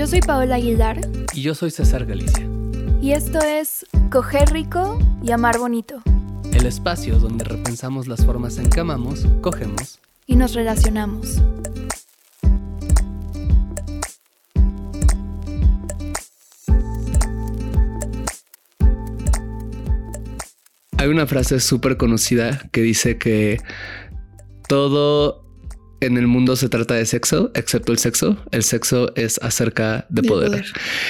Yo soy Paola Aguilar. Y yo soy César Galicia. Y esto es Coger Rico y Amar Bonito. El espacio donde repensamos las formas en que amamos, cogemos y nos relacionamos. Hay una frase súper conocida que dice que todo en el mundo se trata de sexo, excepto el sexo. El sexo es acerca de, poder.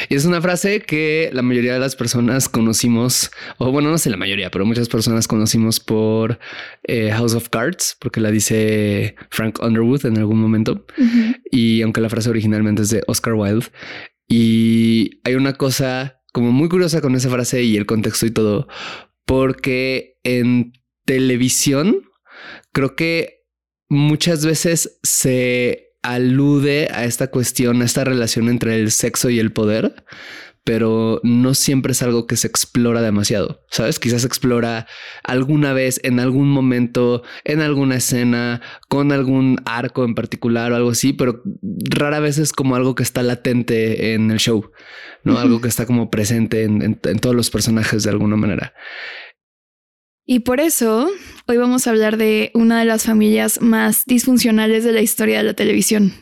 Y es una frase que la mayoría de las personas conocimos, o bueno, no sé la mayoría, pero muchas personas conocimos por eh, House of Cards, porque la dice Frank Underwood en algún momento. Y aunque la frase originalmente es de Oscar Wilde. Y hay una cosa como muy curiosa con esa frase y el contexto y todo, porque en televisión creo que muchas veces se alude a esta cuestión, a esta relación entre el sexo y el poder, pero no siempre es algo que se explora demasiado. Sabes, quizás se explora alguna vez, en algún momento, en alguna escena, con algún arco en particular o algo así, pero rara vez es como algo que está latente en el show, no algo que está como presente en todos los personajes de alguna manera. Y por eso hoy vamos a hablar de una de las familias más disfuncionales de la historia de la televisión.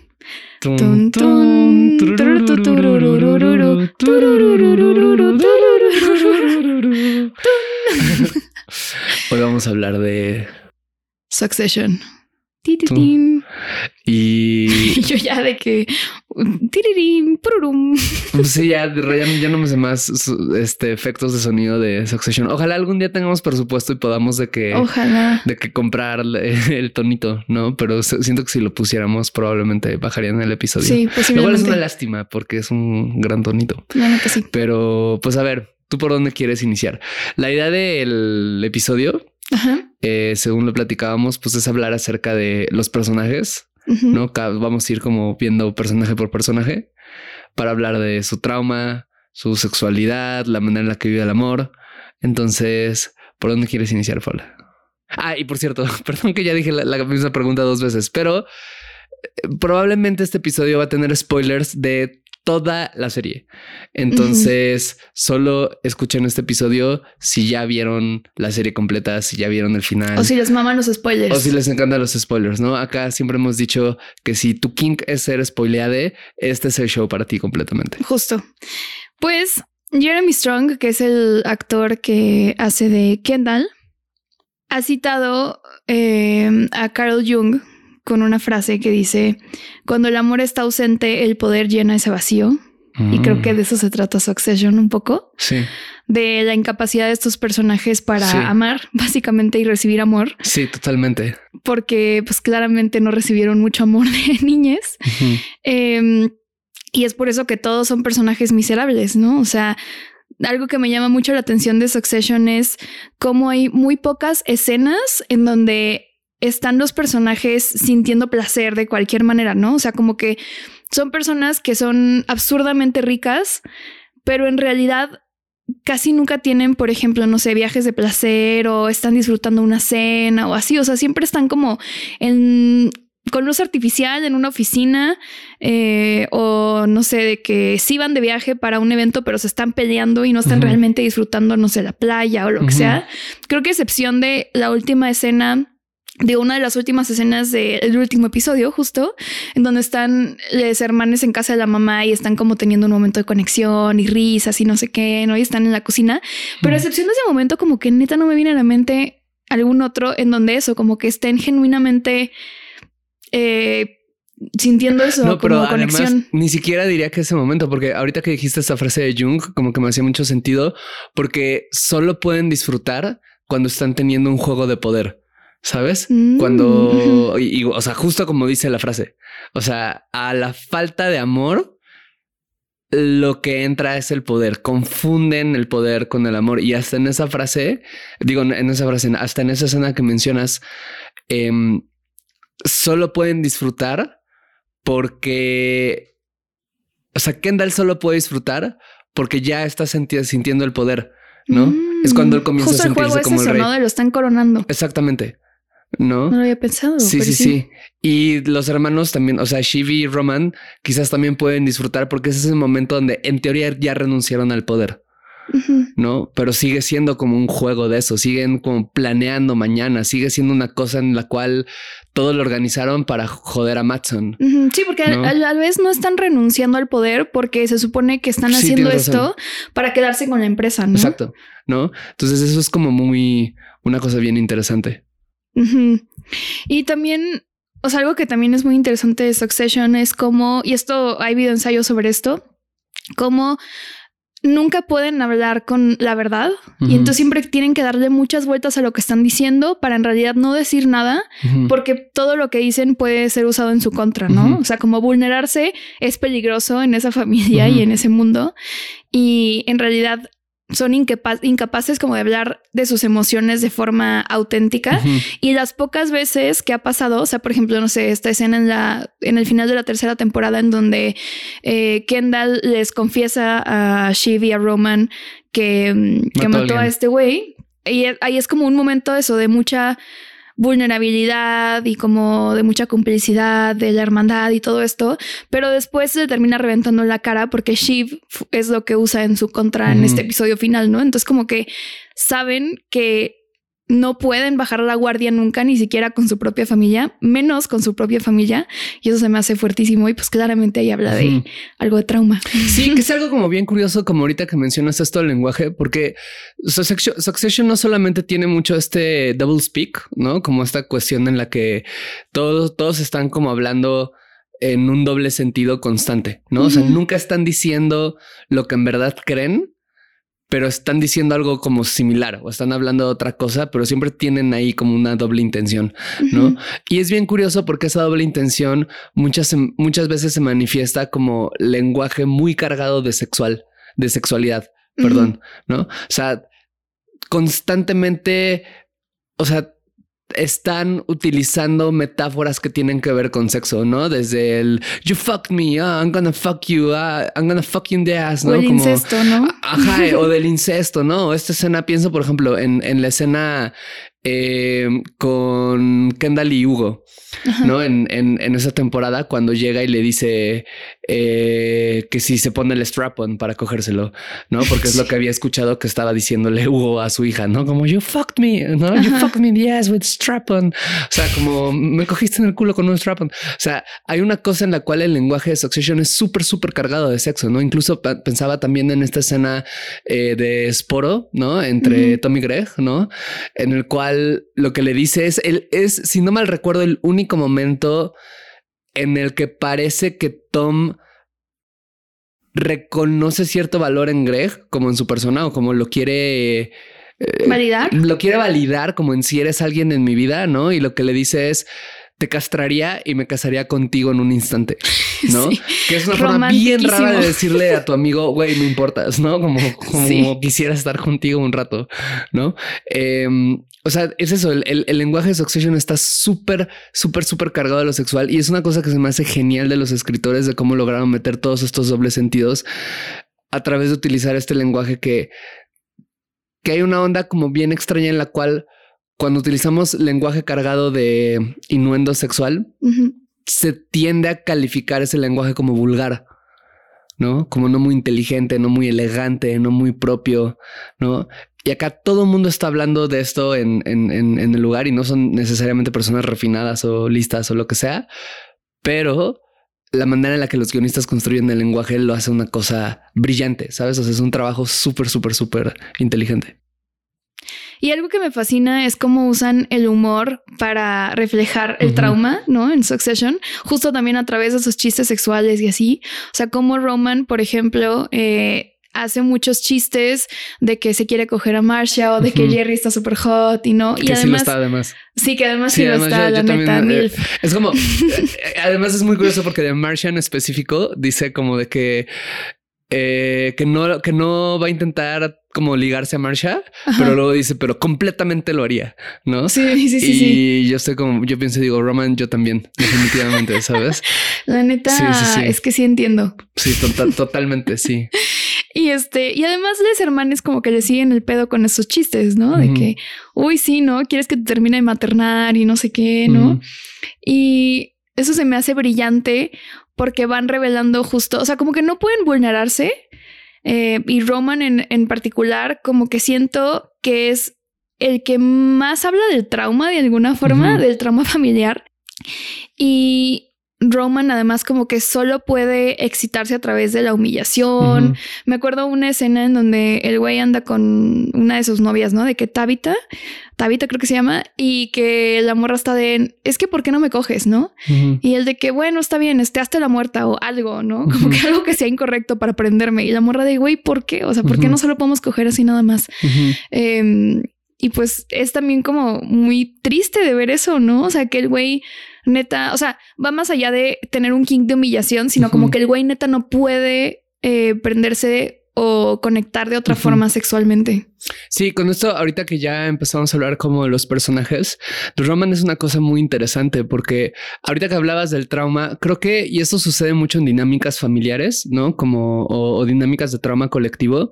Hoy vamos a hablar de Succession. Y yo ya de que tirirín, pururum. Sí, ya, ya, no me sé más este, efectos de sonido de Succession. Ojalá algún día tengamos presupuesto y podamos de que, Ojalá. de que comprar el tonito, no? Pero siento que si lo pusiéramos, probablemente bajarían el episodio. Sí, posiblemente. Lo cual es una lástima porque es un gran tonito. sí. Pero pues a ver, ¿tú por dónde quieres iniciar? La idea del episodio eh, según lo platicábamos, pues es hablar acerca de los personajes, ¿no? Vamos a ir como viendo personaje por personaje para hablar de su trauma, su sexualidad, la manera en la que vive el amor. Entonces, ¿por dónde quieres iniciar, Paula? Ah, y por cierto, perdón que ya dije la misma pregunta dos veces, pero eh, probablemente este episodio va a tener spoilers de toda la serie. Entonces, solo escuchen este episodio si ya vieron la serie completa, si ya vieron el final. O si les maman los spoilers. O si les encantan los spoilers, ¿no? Acá siempre hemos dicho que si tu kink es ser spoileade, este es el show para ti completamente. Justo. Pues Jeremy Strong, que es el actor que hace de Kendall, ha citado eh, a Carl Jung con una frase que dice, cuando el amor está ausente, el poder llena ese vacío. Y creo que de eso se trata Succession un poco. Sí. De la incapacidad de estos personajes para amar, básicamente, y recibir amor. Sí, totalmente. Porque, pues, claramente no recibieron mucho amor de niñez. Em, y es por eso que todos son personajes miserables, ¿no? O sea, algo que me llama mucho la atención de Succession es cómo hay muy pocas escenas en donde están los personajes sintiendo placer de cualquier manera, ¿no? O sea, como que son personas que son absurdamente ricas, pero en realidad casi nunca tienen, por ejemplo, no sé, viajes de placer o están disfrutando una cena o así. O sea, siempre están como en con luz artificial en una oficina eh, o no sé, de que sí van de viaje para un evento, pero se están peleando y no están realmente disfrutando, no sé, la playa o lo que sea. Creo que excepción de la última escena de una de las últimas escenas del último episodio, justo, en donde están los hermanos en casa de la mamá y están como teniendo un momento de conexión y risas y no sé qué, ¿no? Y están en la cocina. Pero a excepción de ese momento, como que neta no me viene a la mente algún otro en donde eso, como que estén genuinamente eh, sintiendo eso no, pero como conexión. Ni siquiera diría que ese momento, porque ahorita que dijiste esta frase de Jung, como que me hacía mucho sentido, porque solo pueden disfrutar cuando están teniendo un juego de poder. ¿Sabes? Mm. Cuando, y, y, o sea, justo como dice la frase, o sea, a la falta de amor, lo que entra es el poder. Confunden el poder con el amor. Y hasta en esa frase, digo, en esa frase, hasta en esa escena que mencionas, eh, solo pueden disfrutar porque, o sea, Kendall solo puede disfrutar porque ya está sintiendo el poder, ¿no? Mm. Es cuando él comienza Justo a sentirse el juego es como eso, el rey. lo están coronando. Exactamente. ¿No? No lo había pensado. Sí, sí, sí. Y los hermanos también, o sea, Shivi y Roman, quizás también pueden disfrutar porque ese es el momento donde en teoría ya renunciaron al poder. ¿no? Pero sigue siendo como un juego de eso, siguen como planeando mañana, sigue siendo una cosa en la cual todo lo organizaron para joder a Matson. Sí, porque ¿No? a, la vez no están renunciando al poder porque se supone que están Sí, haciendo esto razón. para quedarse con la empresa, ¿no? Exacto, ¿no? Entonces eso es como muy, una cosa bien interesante. Y también, o sea, algo que también es muy interesante de Succession es como, y esto, hay video ensayo sobre esto, como nunca pueden hablar con la verdad y entonces siempre tienen que darle muchas vueltas a lo que están diciendo para en realidad no decir nada porque todo lo que dicen puede ser usado en su contra, ¿no? O sea, como vulnerarse es peligroso en esa familia y en ese mundo y en realidad son incapa- incapaces como de hablar de sus emociones de forma auténtica y las pocas veces que ha pasado, o sea, por ejemplo, no sé, esta escena en la en el final de la tercera temporada en donde eh, Kendall les confiesa a Shiv y a Roman que, mm, que Mató a mató a este güey. Y ahí es como un momento eso de mucha vulnerabilidad y como de mucha complicidad de la hermandad y todo esto, pero después se termina reventando la cara porque Shiv es lo que usa en su contra en este episodio final, ¿no? Entonces como que saben que no pueden bajar la guardia nunca, ni siquiera con su propia familia, menos con su propia familia. Y eso se me hace fuertísimo. Y pues claramente ahí habla de algo de trauma. Sí, que es algo como bien curioso, como ahorita que mencionas esto del lenguaje, porque Succession, no solamente tiene mucho este double speak, ¿no? Como esta cuestión en la que todos, todos están como hablando en un doble sentido constante, ¿no? O sea, nunca están diciendo lo que en verdad creen, pero están diciendo algo como similar o están hablando de otra cosa, pero siempre tienen ahí como una doble intención. ¿no? Y es bien curioso porque esa doble intención muchas, muchas veces se manifiesta como lenguaje muy cargado de sexual, de sexualidad, perdón, ¿no? O sea, constantemente, o sea, están utilizando metáforas que tienen que ver con sexo, ¿no? Desde el you fucked me, ah, I'm gonna fuck you, ah, I'm gonna fuck you in the ass, O ¿no? el Como- incesto, ¿no? Ajá, o del incesto, ¿no? Esta escena, pienso, por ejemplo, en, en la escena eh, con Kendall y Hugo, Ajá. ¿no? En, en, en esa temporada, cuando llega y le dice eh, que si se pone el strap-on para cogérselo, ¿no? Porque es lo que había escuchado que estaba diciéndole Hugo a su hija, ¿no? Como you fucked me, ¿no? You Ajá. fucked me in the ass with strap-on. O sea, como me cogiste en el culo con un strap-on. O sea, hay una cosa en la cual el lenguaje de Succession es súper, súper cargado de sexo, ¿no? Incluso pensaba también en esta escena eh, de Sporo, ¿no? Entre Ujú. Tommy Gregg, ¿no? En el cual lo que le dice es, él es, si no mal recuerdo, el único momento en el que parece que Tom reconoce cierto valor en Greg como en su persona o como lo quiere eh, ¿Validar? lo quiere validar como en si eres alguien en mi vida, ¿no? Y lo que le dice es te castraría y me casaría contigo en un instante, ¿no? Sí. Que es una forma bien rara de decirle a tu amigo, güey, me importas, ¿no? Como, como Sí. quisiera estar contigo un rato, ¿no? Eh, o sea, es eso, el, el- el lenguaje de Succession está súper, súper, súper cargado de lo sexual y es una cosa que se me hace genial de los escritores de cómo lograron meter todos estos dobles sentidos a través de utilizar este lenguaje que, que hay una onda como bien extraña en la cual cuando utilizamos lenguaje cargado de innuendo sexual, se tiende a calificar ese lenguaje como vulgar, ¿no? Como no muy inteligente, no muy elegante, no muy propio, ¿no? Y acá todo el mundo está hablando de esto en, en, en, en el lugar y no son necesariamente personas refinadas o listas o lo que sea, pero la manera en la que los guionistas construyen el lenguaje lo hace una cosa brillante, ¿sabes? O sea, es un trabajo súper, súper, súper inteligente. Y algo que me fascina es cómo usan el humor para reflejar el trauma, ¿no? En Succession, justo también a través de sus chistes sexuales y así. O sea, como Roman, por ejemplo, eh, hace muchos chistes de que se quiere coger a Marcia o de que Jerry está súper hot y no. y además. Sí, además. Sí, que además sí, lo está, la neta. Eh, es como. Eh, además, es muy curioso porque de Marcia en específico dice como de que eh, que no, que no va a intentar como ligarse a Marsha, pero luego dice, pero completamente lo haría, ¿no? Sí, sí, sí. Y yo estoy como, yo pienso, digo, Roman, yo también, definitivamente, ¿sabes? La neta, es que sí entiendo. Sí, totalmente, sí. Y este, y además les hermanes como que le siguen el pedo con esos chistes, ¿no? De que, uy, sí, ¿no? Quieres que te termine de maternar y no sé qué, ¿no? Y eso se me hace brillante porque van revelando justo, o sea, como que no pueden vulnerarse. Eh, y Roman en, en particular, como que siento que es el que más habla del trauma de alguna forma, del trauma familiar. Y Roman además como que solo puede excitarse a través de la humillación. Me acuerdo una escena en donde el güey anda con una de sus novias, ¿no? De que Tabita, Tabita creo que se llama, y que la morra está de, es que ¿por qué no me coges, no? Y el de que, bueno, está bien, esteaste la muerta o algo, ¿no? Como que algo que sea incorrecto para prenderme. Y la morra de, güey, ¿por qué? O sea, ¿por qué no solo podemos coger así nada más? Em, y pues es también como muy triste de ver eso, ¿no? O sea, que el güey neta, o sea, va más allá de tener un king de humillación, sino como que el güey neta no puede eh, prenderse o conectar de otra forma sexualmente. Sí, con esto, ahorita que ya empezamos a hablar como de los personajes, Roman es una cosa muy interesante porque ahorita que hablabas del trauma, creo que, y esto sucede mucho en dinámicas familiares, ¿no? Como, o dinámicas de trauma colectivo,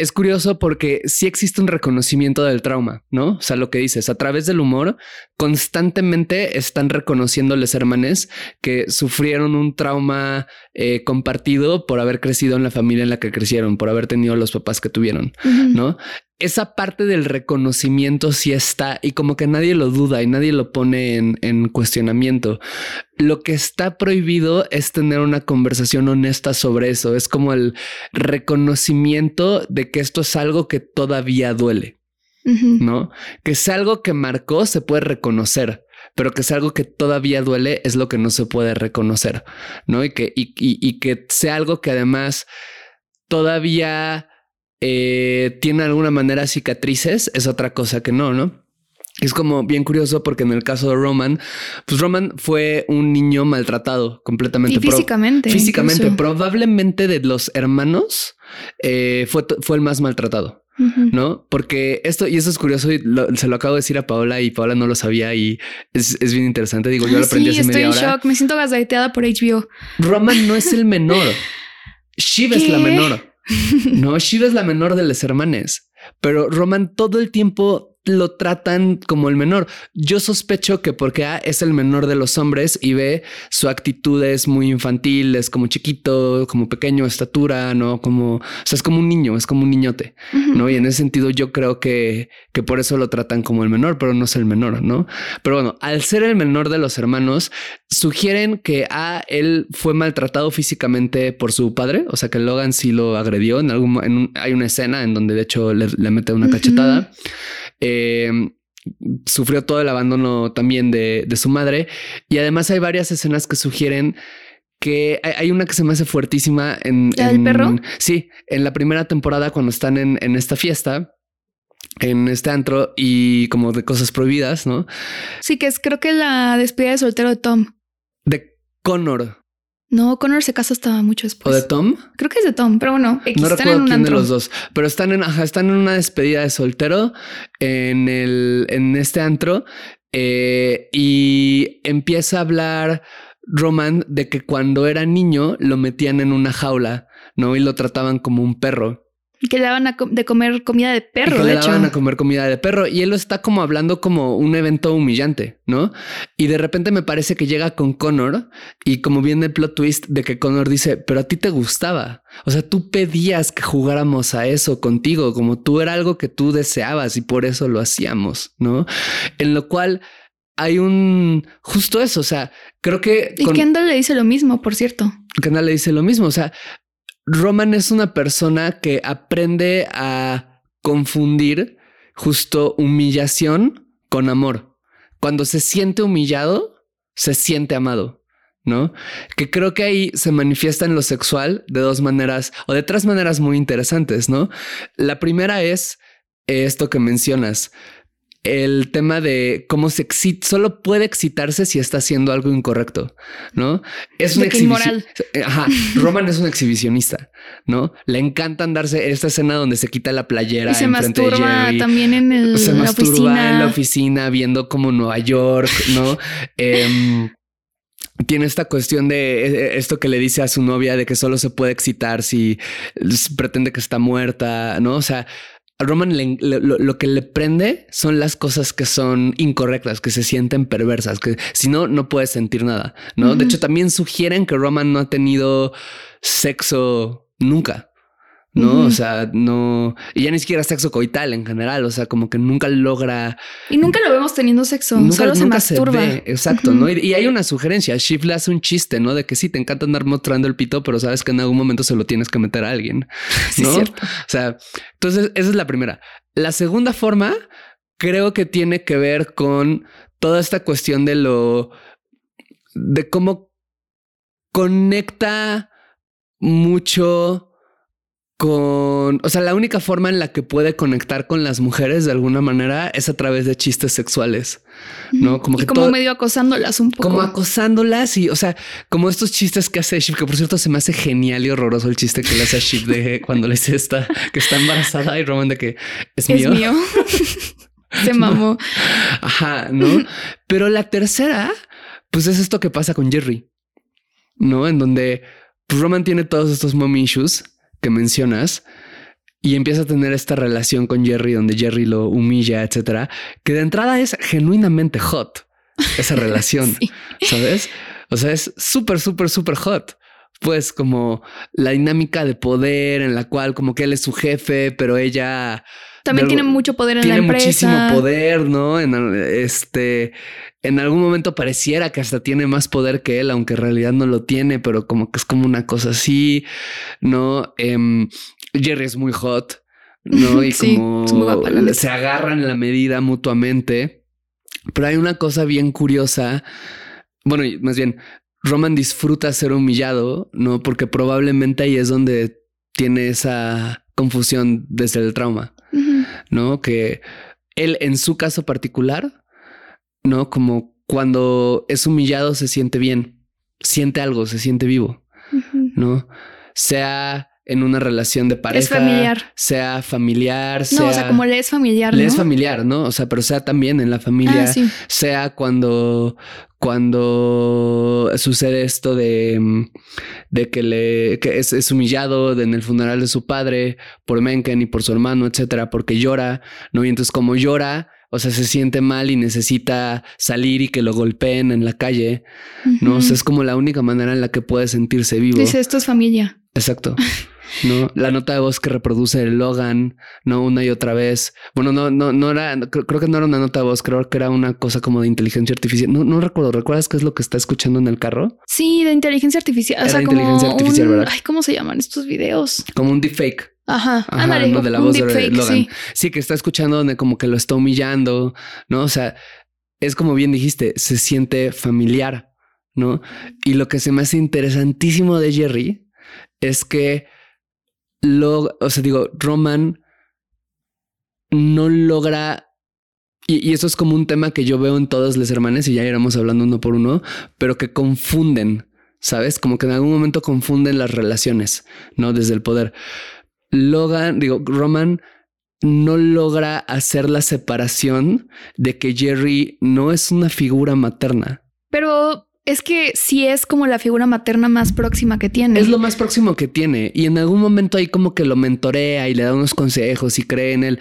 es curioso porque sí existe un reconocimiento del trauma, ¿no? O sea, lo que dices, a través del humor, constantemente están reconociendo los hermanes que sufrieron un trauma eh, compartido por haber crecido en la familia en la que crecieron, por haber tenido los papás que tuvieron, ¿no? Esa parte del reconocimiento sí está y como que nadie lo duda y nadie lo pone en, cuestionamiento. Lo que está prohibido es tener una conversación honesta sobre eso. Es como el reconocimiento de que esto es algo que todavía duele, ¿no? Que es algo que marcó, se puede reconocer pero que es algo que todavía duele es lo que no se puede reconocer, ¿no? Y que, y que sea algo que además todavía eh, tiene alguna manera cicatrices, es otra cosa que no, ¿no? Es como bien curioso porque en el caso de Roman, pues Roman fue un niño maltratado completamente. físicamente. físicamente, probablemente de los hermanos eh, fue, fue el más maltratado. ¿No? Porque esto, y eso es curioso, y se lo acabo de decir a Paola y Paola no lo sabía y es, bien interesante. Digo, yo lo aprendí sí, estoy en shock, me siento gazateada por HBO. Roman no es el menor. Shiva es la menor. No, Shiva es la menor de los hermanes, pero Roman todo el tiempo lo tratan como el menor. Yo sospecho que porque A es el menor de los hombres y B su actitud es muy infantil, es como chiquito, como pequeño, estatura, no como, o sea, es como un niño, es como un niñote, no? Y en ese sentido, yo creo que, que por eso lo tratan como el menor, pero no es el menor, no? Pero bueno, al ser el menor de los hermanos, sugieren que A él fue maltratado físicamente por su padre, o sea, que Logan sí lo agredió en algún, en hay una escena en donde de hecho le, mete una cachetada. Em, sufrió todo el abandono también de, su madre. Y además hay varias escenas que sugieren que hay una que se me hace fuertísima en... el perro? Sí, en la primera temporada cuando están en, en esta fiesta en este antro y como de cosas prohibidas, ¿no? Sí, que es creo que la despedida de soltero de Tom. De Connor. No, Connor se casa hasta mucho después. ¿O de Tom? Creo que es de Tom, pero bueno, no recuerdo quién de los dos, pero están en, están en una despedida de soltero en el, en este antro eh, y empieza a hablar Roman de que cuando era niño lo metían en una jaula, ¿no? Y lo trataban como un perro. Y que le daban a de comer comida de perro, que le daban a comer comida de perro. Y él lo está como hablando como un evento humillante, ¿no? Y de repente me parece que llega con Connor y como viene el plot twist de que Connor dice, pero a ti te gustaba. O sea, tú pedías que jugáramos a eso contigo, como tú era algo que tú deseabas y por eso lo hacíamos, ¿no? En lo cual hay un justo eso. O sea, creo que. Y Kendall le dice lo mismo, por cierto. Kendall le dice lo mismo. O sea, Roman es una persona que aprende a confundir justo humillación con amor. Cuando se siente humillado, se siente amado. ¿no? Que creo que ahí se manifiesta en lo sexual de dos maneras o de tres maneras muy interesantes, ¿no? La primera es esto que mencionas, el tema de cómo se excita, solo puede excitarse si está haciendo algo incorrecto, ¿no? Es una exhibición. Ajá. Roman es un exhibicionista, ¿no? Le encanta andarse esta escena donde se quita la playera. Y se masturba también en el, se masturba en la oficina viendo como Nueva York, ¿no? eh, tiene esta cuestión de eh, eh, esto que le dice a su novia de que solo se puede excitar si pretende que está muerta, ¿no? O sea, a Roman lo, que le prende son las cosas que son incorrectas, que se sienten perversas, que si no, no puedes sentir nada, ¿no? De hecho, también sugieren que Roman no ha tenido sexo nunca. ¿No? O sea, no, y ya ni siquiera sexo coital en general, o sea, como que nunca logra. Y nunca lo vemos teniendo sexo, solo se masturba. exacto, ¿no? Y, hay una sugerencia, Shift le hace un chiste, ¿no? De que sí, te encanta andar mostrando el pito, pero sabes que en algún momento se lo tienes que meter a alguien, ¿no? o sea, entonces esa es la primera. La segunda forma creo que tiene que ver con toda esta cuestión de lo, de cómo conecta mucho con, o sea, la única forma en la que puede conectar con las mujeres de alguna manera es a través de chistes sexuales, ¿no? Como que como medio acosándolas un poco. Como acosándolas y, o sea, como estos chistes que hace Shiv, que por cierto se me hace genial y horroroso el chiste que le hace a Shiv de cuando le dice esta, que está embarazada y Roman de que es mío. Es mío. se mamó. Ajá, ¿no? Pero la tercera, pues es esto que pasa con Jerry, ¿no? En donde pues, Roman tiene todos estos mom issues que mencionas y empieza a tener esta relación con Jerry donde Jerry lo humilla, etcétera, que de entrada es genuinamente hot esa relación, ¿sabes? O sea, es súper, súper, súper hot. Pues como la dinámica de poder en la cual como que él es su jefe, pero ella también tiene mucho poder en la empresa. muchísimo poder, ¿no? En este, en algún momento pareciera que hasta tiene más poder que él, aunque en realidad no lo tiene, pero como que es como una cosa así, ¿no? Em, Jerry es muy hot, ¿no? Y como se agarran la medida mutuamente. Pero hay una cosa bien curiosa. Bueno, más bien, Roman disfruta ser humillado, ¿no? Porque probablemente ahí es donde tiene esa confusión desde el trauma. ¿no? Que él en su caso particular, ¿no? Como cuando es humillado se siente bien, siente algo, se siente vivo, ¿no? Sea en una relación de pareja. Es familiar. Sea familiar. Sea, no, o sea, como le es familiar. Le es familiar, ¿no? O sea, pero sea también en la familia. Ah, sea cuando, cuando sucede esto de, mm, de que le que es, humillado en el funeral de su padre por Menken y por su hermano, etcétera, porque llora, ¿no? Y entonces, como llora, o sea, se siente mal y necesita salir y que lo golpeen en la calle, ¿no? O sea, es como la única manera en la que puede sentirse vivo. Dice, esto es familia. Exacto. ¿no? La nota de voz que reproduce el Logan, ¿no? Una y otra vez. Bueno, no, no, no era, creo que no era una nota de voz, creo que era una cosa como de inteligencia artificial. No, no recuerdo, ¿recuerdas qué es lo que está escuchando en el carro? Sí, de inteligencia artificial. o sea, inteligencia artificial, ¿verdad? Ay, ¿cómo se llaman estos videos? Como un deepfake. Ajá, Ajá de la voz de Logan. Sí. sí, que está escuchando donde como que lo está humillando, ¿no? O sea, es como bien dijiste, se siente familiar, ¿no? Y lo que se me hace interesantísimo de Jerry es que lo, o sea, digo, Roman no logra y, eso es como un tema que yo veo en todas las hermanas y ya iremos hablando uno por uno, pero que confunden, ¿sabes? Como que en algún momento confunden las relaciones, ¿no? Desde el poder. Logan, digo, Roman no logra hacer la separación de que Jerry no es una figura materna. Pero es que sí es como la figura materna más próxima que tiene. Es lo más próximo que tiene. Y en algún momento ahí como que lo mentorea y le da unos consejos y cree en él.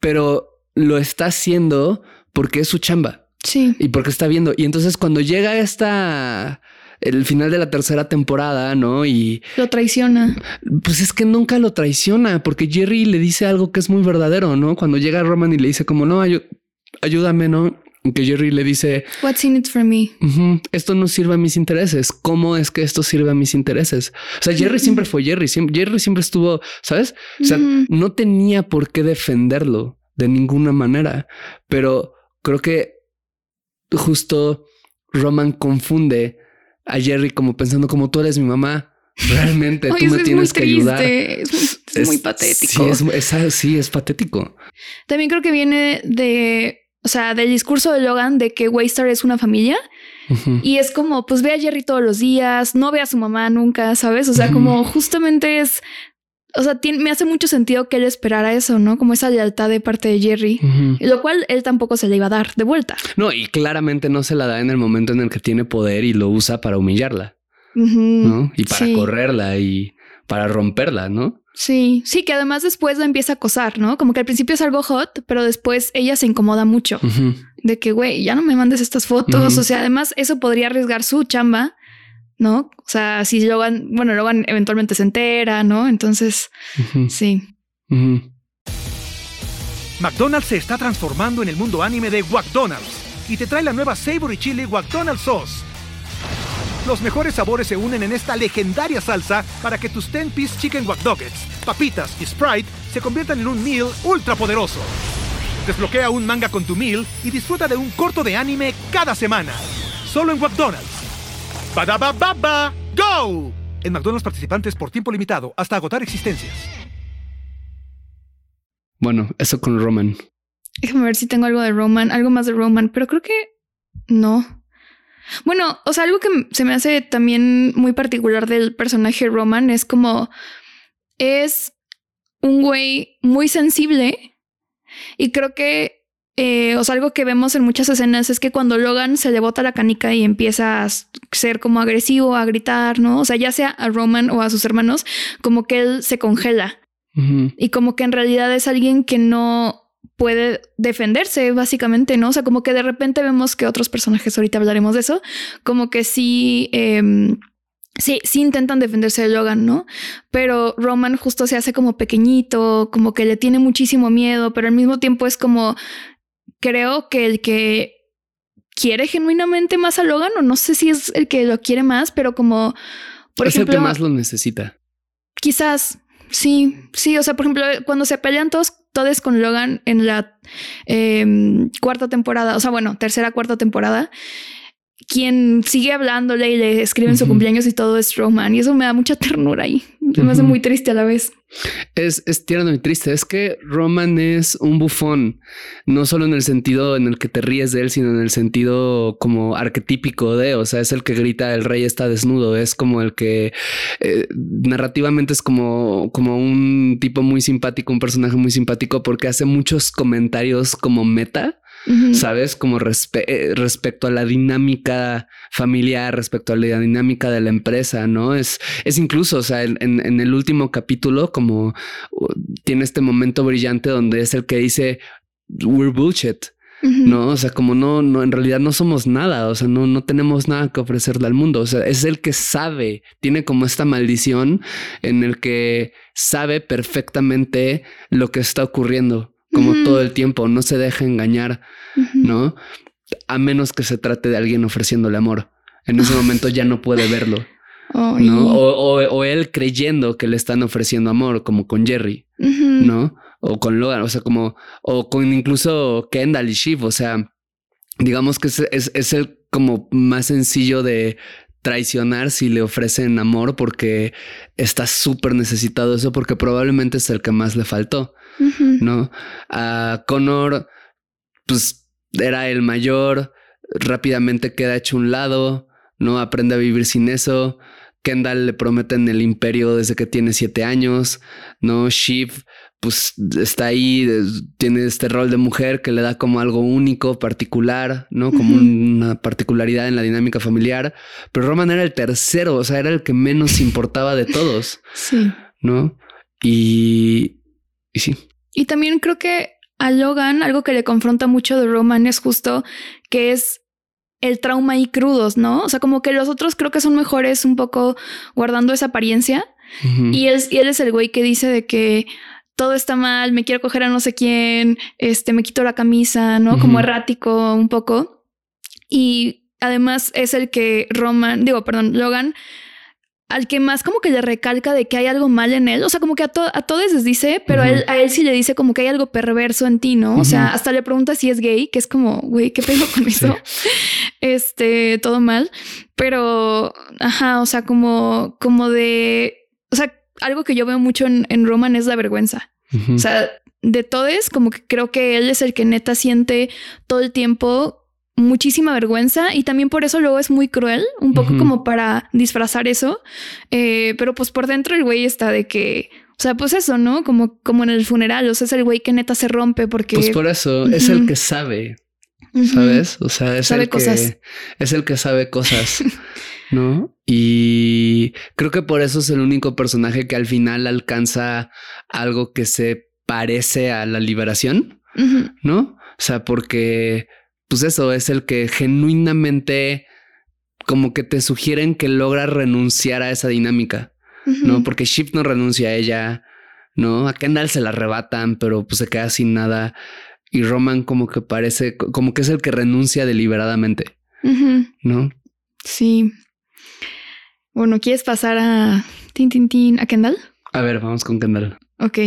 Pero lo está haciendo porque es su chamba. Sí. Y porque está viendo. Y entonces cuando llega esta el final de la tercera temporada, ¿no? Y lo traiciona. Pues es que nunca lo traiciona porque Jerry le dice algo que es muy verdadero, ¿no? Cuando llega Roman y le dice como, no, ayúdame, ¿no? que Jerry le dice, What's in it for me? esto no sirve a mis intereses. ¿Cómo es que esto sirve a mis intereses? O sea, Jerry siempre fue Jerry. Jerry siempre estuvo, ¿sabes? O sea, no tenía por qué defenderlo de ninguna manera, pero creo que justo Roman confunde a Jerry como pensando como tú eres mi mamá. Realmente tú me tienes que ayudar. Es, es, muy patético. Sí es, sí, es patético. También creo que viene de, o sea, del discurso de Logan de que Waystar es una familia. Y es como, pues ve a Jerry todos los días, no ve a su mamá nunca, ¿sabes? O sea, como justamente es o sea, me hace mucho sentido que él esperara eso, ¿no? Como esa lealtad de parte de Jerry, lo cual él tampoco se le iba a dar de vuelta. No, y claramente no se la da en el momento en el que tiene poder y lo usa para humillarla, ¿no? Y para correrla y para romperla, ¿no? Sí, sí, que además después la empieza a acosar, ¿no? Como que al principio es algo hot, pero después ella se incomoda mucho de que, güey, ya no me mandes estas fotos. O sea, además eso podría arriesgar su chamba ¿no? O sea, si Logan, bueno, Logan eventualmente se entera, ¿no? Entonces, sí. McDonald's se está transformando en el mundo anime de McDonald's y te trae la nueva Savory Chili McDonald's Sauce. Los mejores sabores se unen en esta legendaria salsa para que tus 10-piece chicken wack papitas y Sprite se conviertan en un meal ultra poderoso. Desbloquea un manga con tu meal y disfruta de un corto de anime cada semana. Solo en McDonald's. ¡Badabababa! ¡Go! En McDonald's participantes por tiempo limitado hasta agotar existencias. Bueno, eso con Roman. Déjame ver si tengo algo de Roman, algo más de Roman, pero creo que no. Bueno, o sea, algo que se me hace también muy particular del personaje Roman es como es un güey muy sensible y creo que eh, o sea, algo que vemos en muchas escenas es que cuando Logan se le bota la canica y empieza a ser como agresivo, a gritar, ¿no? O sea, ya sea a Roman o a sus hermanos, como que él se congela. Y como que en realidad es alguien que no puede defenderse, básicamente, ¿no? O sea, como que de repente vemos que otros personajes, ahorita hablaremos de eso, como que sí... Em, sí, sí intentan defenderse de Logan, ¿no? Pero Roman justo se hace como pequeñito, como que le tiene muchísimo miedo, pero al mismo tiempo es como creo que el que quiere genuinamente más a Logan, o no sé si es el que lo quiere más, pero como, por es ejemplo... el que más lo necesita. Quizás, sí, sí, o sea, por ejemplo, cuando se pelean todos, todos con Logan en la em, cuarta temporada, o sea, bueno, tercera, cuarta temporada, quien sigue hablándole y le escriben su cumpleaños y todo es Roman. Y eso me da mucha ternura ahí. me hace muy triste a la vez. Es, es tierno y triste. Es que Roman es un bufón, no solo en el sentido en el que te ríes de él, sino en el sentido como arquetípico de, o sea, es el que grita el rey está desnudo. Es como el que eh, narrativamente es como, como un tipo muy simpático, un personaje muy simpático porque hace muchos comentarios como meta ¿sabes? Como eh, respecto a la dinámica familiar, respecto a la dinámica de la empresa, ¿no? Es, es incluso, o sea, en, el último capítulo, como tiene este momento brillante donde es el que dice, we're bullshit. No, o sea, como no, no, en realidad no somos nada, o sea, no, no tenemos nada que ofrecerle al mundo. O sea, es el que sabe, tiene como esta maldición en el que sabe perfectamente lo que está ocurriendo como todo el tiempo, no se deja engañar, ¿no? A menos que se trate de alguien ofreciéndole amor. En ese momento ya no puede verlo. ¿no? O, él creyendo que le están ofreciendo amor, como con Jerry, ¿no? O con Logan, o sea, como, o con incluso Kendall y Shiv, o sea, digamos que es, es el como más sencillo de traicionar si le ofrecen amor porque está súper necesitado eso porque probablemente es el que más le faltó, ¿no? A Connor, pues era el mayor, rápidamente queda hecho un lado, ¿no? Aprende a vivir sin eso. Kendall le prometen el imperio desde que tiene siete años, ¿no? Shiv pues está ahí, tiene este rol de mujer que le da como algo único, particular, ¿no? Como una particularidad en la dinámica familiar. Pero Roman era el tercero, o sea, era el que menos importaba de todos. Sí. ¿No? Y, y sí. Y también creo que a Logan algo que le confronta mucho de Roman es justo que es el trauma y crudos, ¿no? O sea, como que los otros creo que son mejores un poco guardando esa apariencia. y, él, y él es el güey que dice de que todo está mal, me quiero coger a no sé quién, este, me quito la camisa, ¿no? Como errático un poco. Y además es el que Roman, digo, perdón, Logan al que más como que le recalca de que hay algo mal en él. O sea, como que a, a todos les dice, pero a, él, a, él, sí le dice como que hay algo perverso en ti, ¿no? O sea, hasta le pregunta si es gay, que es como, güey, ¿qué pedo con eso? Este, todo mal. Pero, ajá, o sea, como, como de, o sea, algo que yo veo mucho en, en Roman es la vergüenza. O sea, de todos, como que creo que él es el que neta siente todo el tiempo muchísima vergüenza y también por eso luego es muy cruel, un poco como para disfrazar eso, eh, pero pues por dentro el güey está de que, o sea, pues eso, ¿no? Como, como en el funeral, o sea, es el güey que neta se rompe porque... Pues por eso, es el que sabe, ¿sabes? O sea, es el que... Es el que sabe cosas, ¿no? Y creo que por eso es el único personaje que al final alcanza algo que se parece a la liberación, ¿no? O sea, porque pues eso es el que genuinamente como que te sugieren que logra renunciar a esa dinámica, ¿no? Porque Shift no renuncia a ella, ¿no? A Kendall se la arrebatan, pero pues se queda sin nada. Y Roman como que parece, como que es el que renuncia deliberadamente, ¿no? Sí. Bueno, ¿quieres pasar a Tin Tin Tin a Kendall? A ver, vamos con Kendall. Ok.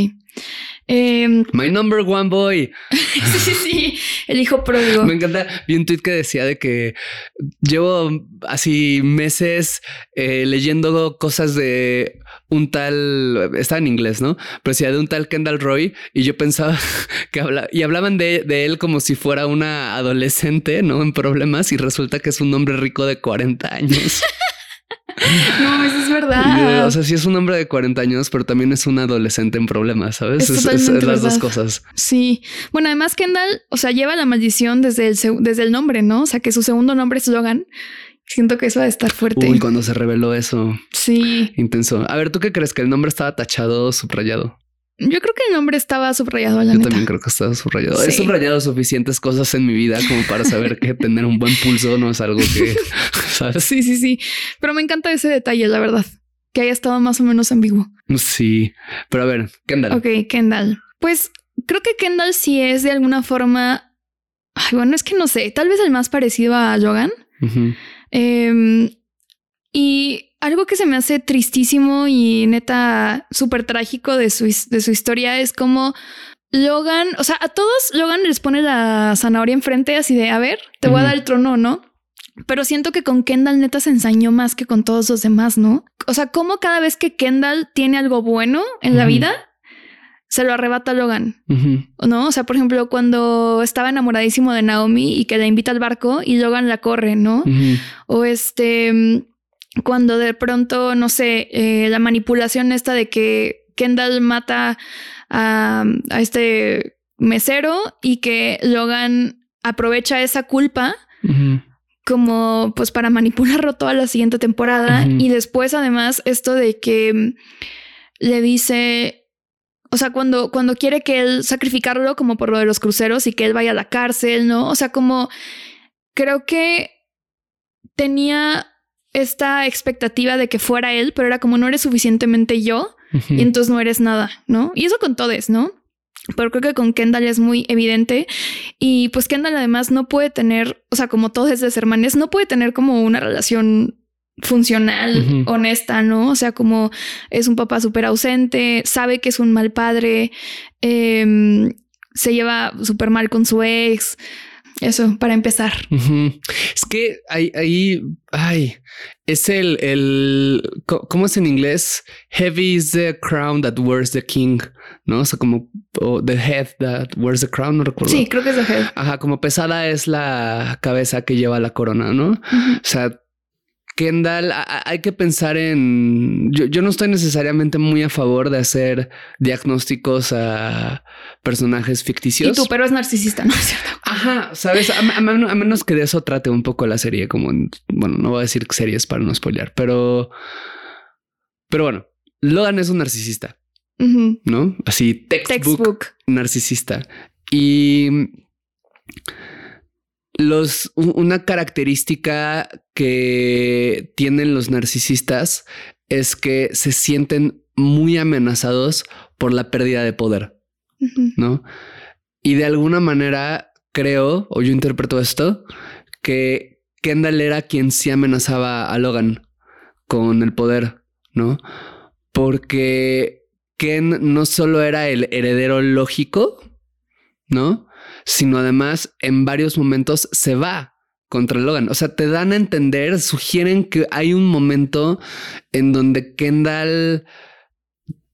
Eh, My number one boy. sí, sí, sí. El hijo pródigo. Me encanta. Vi un tweet que decía de que llevo así meses eh, leyendo cosas de un tal, está en inglés, ¿no? Pero decía de un tal Kendall Roy y yo pensaba que habla y hablaban de, de, él como si fuera una adolescente, ¿no? En problemas y resulta que es un hombre rico de 40 años. No, eso es verdad. O sea, sí es un hombre de 40 años, pero también es un adolescente en problemas, ¿sabes? Es, es, es las dos cosas. Sí. Bueno, además Kendall, o sea, lleva la maldición desde el, desde el nombre, ¿no? O sea, que su segundo nombre es Logan. Siento que eso va a estar fuerte. Uy, cuando se reveló eso. Sí. Intenso. A ver, ¿tú qué crees? ¿Que el nombre estaba tachado o subrayado? Yo creo que el nombre estaba subrayado. La Yo neta. también creo que estaba subrayado. Sí. He subrayado suficientes cosas en mi vida como para saber que tener un buen pulso no es algo que, ¿sabes? Sí, sí, sí. Pero me encanta ese detalle, la verdad. Que haya estado más o menos ambiguo. Sí. Pero a ver, Kendall. Ok, Kendall. Pues creo que Kendall sí es de alguna forma... Ay, bueno, es que no sé. Tal vez el más parecido a Logan. Uh -huh. eh, y algo que se me hace tristísimo y neta súper trágico de su, de su historia es como Logan, o sea, a todos Logan les pone la zanahoria enfrente así de, a ver, te voy a dar el trono, ¿no? Pero siento que con Kendall neta se ensañó más que con todos los demás, ¿no? O sea, como cada vez que Kendall tiene algo bueno en uh -huh. la vida, se lo arrebata a Logan, uh -huh. ¿no? O sea, por ejemplo, cuando estaba enamoradísimo de Naomi y que la invita al barco y Logan la corre, ¿no? O este cuando de pronto, no sé, eh, la manipulación esta de que Kendall mata a, a, este mesero y que Logan aprovecha esa culpa uh -huh. como pues para manipularlo toda la siguiente temporada uh -huh. y después además esto de que le dice o sea, cuando, cuando quiere que él sacrificarlo como por lo de los cruceros y que él vaya a la cárcel, ¿no? O sea, como creo que tenía esta expectativa de que fuera él, pero era como no eres suficientemente yo uh -huh. y entonces no eres nada, ¿no? Y eso con todos, ¿no? Pero creo que con Kendall es muy evidente y pues Kendall además no puede tener, o sea, como todos desde hermanos, no puede tener como una relación funcional, uh -huh. honesta, ¿no? O sea, como es un papá súper ausente, sabe que es un mal padre, eh, se lleva súper mal con su ex, eso, para empezar. Uh -huh. Es que ahí, ahí, ay, es el, el, ¿cómo es en inglés? Heavy is the crown that wears the king, ¿no? O sea, como oh, the head that wears the crown, no recuerdo. Sí, creo que es the head. Ajá, como pesada es la cabeza que lleva la corona, ¿no? Uh -huh. O sea, Kendall, hay que pensar en. Yo, yo, no estoy necesariamente muy a favor de hacer diagnósticos a personajes ficticios. Y tú, pero es narcisista, ¿no es cierto? Ajá, sabes, a, a, a, menos que de eso trate un poco la serie, como en, bueno, no voy a decir series para no spoilear, pero. Pero bueno, Logan es un narcisista, uh -huh. ¿no? Así, textbook, textbook narcisista. Y los, una característica que tienen los narcisistas es que se sienten muy amenazados por la pérdida de poder, uh -huh. ¿no? Y de alguna manera creo, o yo interpreto esto, que Kendall era quien sí amenazaba a Logan con el poder, ¿no? Porque Ken no solo era el heredero lógico, ¿no? Sino además en varios momentos se va contra Logan. O sea, te dan a entender, sugieren que hay un momento en donde Kendall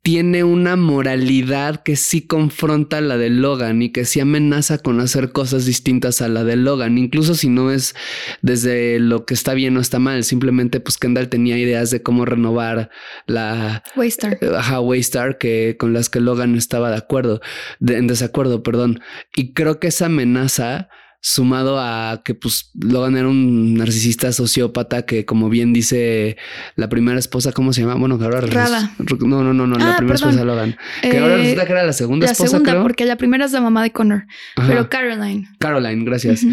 tiene una moralidad que sí confronta la de Logan y que sí amenaza con hacer cosas distintas a la de Logan, incluso si no es desde lo que está bien o está mal, simplemente pues Kendall tenía ideas de cómo renovar la Waystar, ajá, Waystar que con las que Logan estaba de acuerdo, en desacuerdo, perdón. Y creo que esa amenaza sumado a que pues Logan era un narcisista sociópata que como bien dice la primera esposa, ¿cómo se llama? Bueno, que ahora Rada. No, no, no, no, la Ah, primera perdón. esposa de Logan. Que ahora Eh, resulta que era la segunda La esposa, segunda, creo. porque la primera es la mamá de Connor, Ajá. pero Caroline. Caroline, gracias.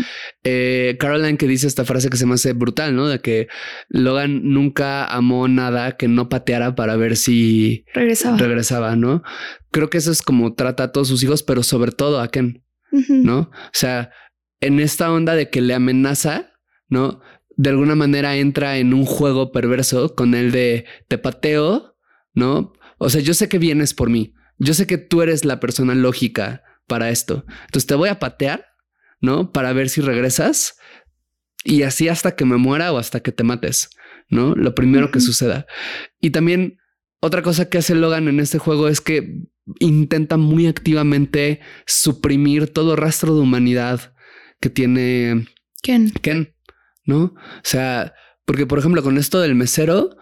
Eh, Caroline que dice esta frase que se me hace brutal, ¿no? De que Logan nunca amó nada que no pateara para ver si Regresaba. regresaba, ¿no? Creo que eso es como trata a todos sus hijos, pero sobre todo a Ken. ¿no? O sea, en esta onda de que le amenaza, ¿no? De alguna manera entra en un juego perverso con el de te pateo, ¿no? O sea, yo sé que vienes por mí. Yo sé que tú eres la persona lógica para esto. Entonces te voy a patear, ¿no? Para ver si regresas y así hasta que me muera o hasta que te mates, ¿no? Lo primero que suceda. Y también otra cosa que hace Logan en este juego es que intenta muy activamente suprimir todo rastro de humanidad que tiene Ken. Ken, ¿no? O sea, porque por ejemplo con esto del mesero,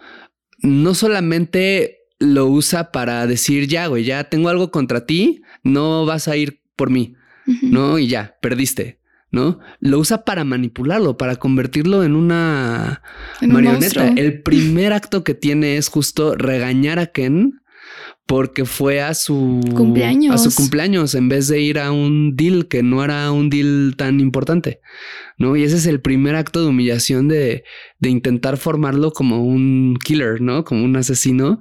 no solamente lo usa para decir, ya, güey, ya tengo algo contra ti, no vas a ir por mí. ¿no? Y ya, perdiste, ¿no? Lo usa para manipularlo, para convertirlo en una En marioneta. El primer acto que tiene es justo regañar a Ken porque fue a su Cumpleaños. a su cumpleaños en vez de ir a un deal que no era un deal tan importante, ¿no? Y ese es el primer acto de humillación de, de intentar formarlo como un killer, ¿no? Como un asesino,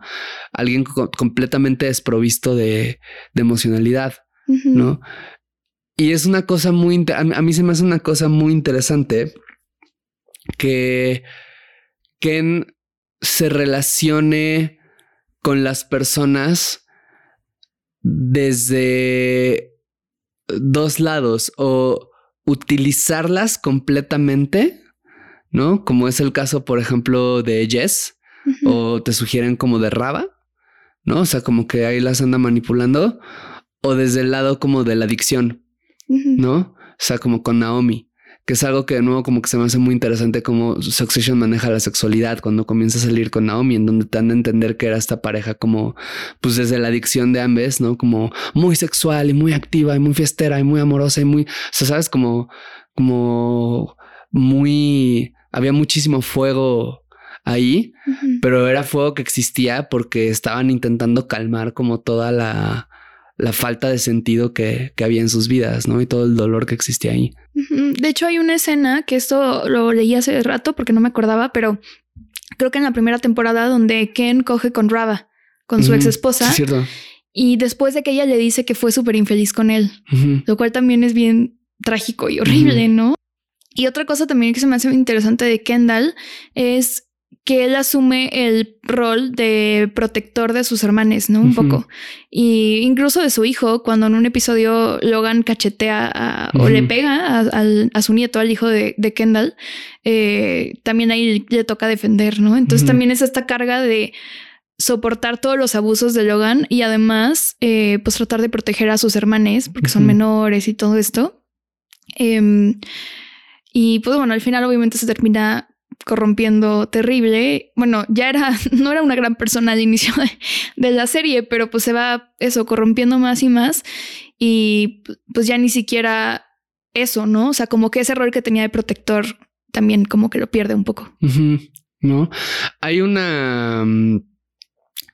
alguien co- completamente desprovisto de, de emocionalidad. ¿no? Y es una cosa muy, inte- a mí, a mí se me hace una cosa muy interesante que Ken se relacione con las personas desde dos lados o utilizarlas completamente, ¿no? Como es el caso, por ejemplo, de Jess o te sugieren como de Raba, ¿no? O sea, como que ahí las anda manipulando o desde el lado como de la adicción. ¿no? O sea, como con Naomi, que es algo que de nuevo como que se me hace muy interesante cómo Succession maneja la sexualidad cuando comienza a salir con Naomi, en donde te dan a entender que era esta pareja como, pues desde la adicción de ambas, ¿no? Como muy sexual y muy activa y muy fiestera y muy amorosa y muy, o sea, sabes, como, como muy, había muchísimo fuego ahí, pero era fuego que existía porque estaban intentando calmar como toda la, la falta de sentido que, que había en sus vidas, ¿no? Y todo el dolor que existía ahí. De hecho, hay una escena que esto lo leí hace rato porque no me acordaba, pero creo que en la primera temporada donde Ken coge con Rava, con su ex esposa, Sí, es cierto. y después de que ella le dice que fue súper infeliz con él, lo cual también es bien trágico y horrible, ¿no? Y otra cosa también que se me hace interesante de Kendall es que él asume el rol de protector de sus hermanos, ¿no? Un poco. Y incluso de su hijo, cuando en un episodio Logan cachetea a- o le pega a, su nieto, al hijo de, de Kendall, eh, también ahí le toca defender, ¿no? Entonces también es esta carga de soportar todos los abusos de Logan y además, eh, pues tratar de proteger a sus hermanos porque son menores y todo esto. Em, y pues bueno, al final obviamente se termina corrompiendo terrible. Bueno, ya era, no era una gran persona al inicio de, la serie, pero pues se va eso, corrompiendo más y más. Y pues ya ni siquiera eso, ¿no? O sea, como que ese rol que tenía de protector también como que lo pierde un poco. ¿No? Hay una... mm,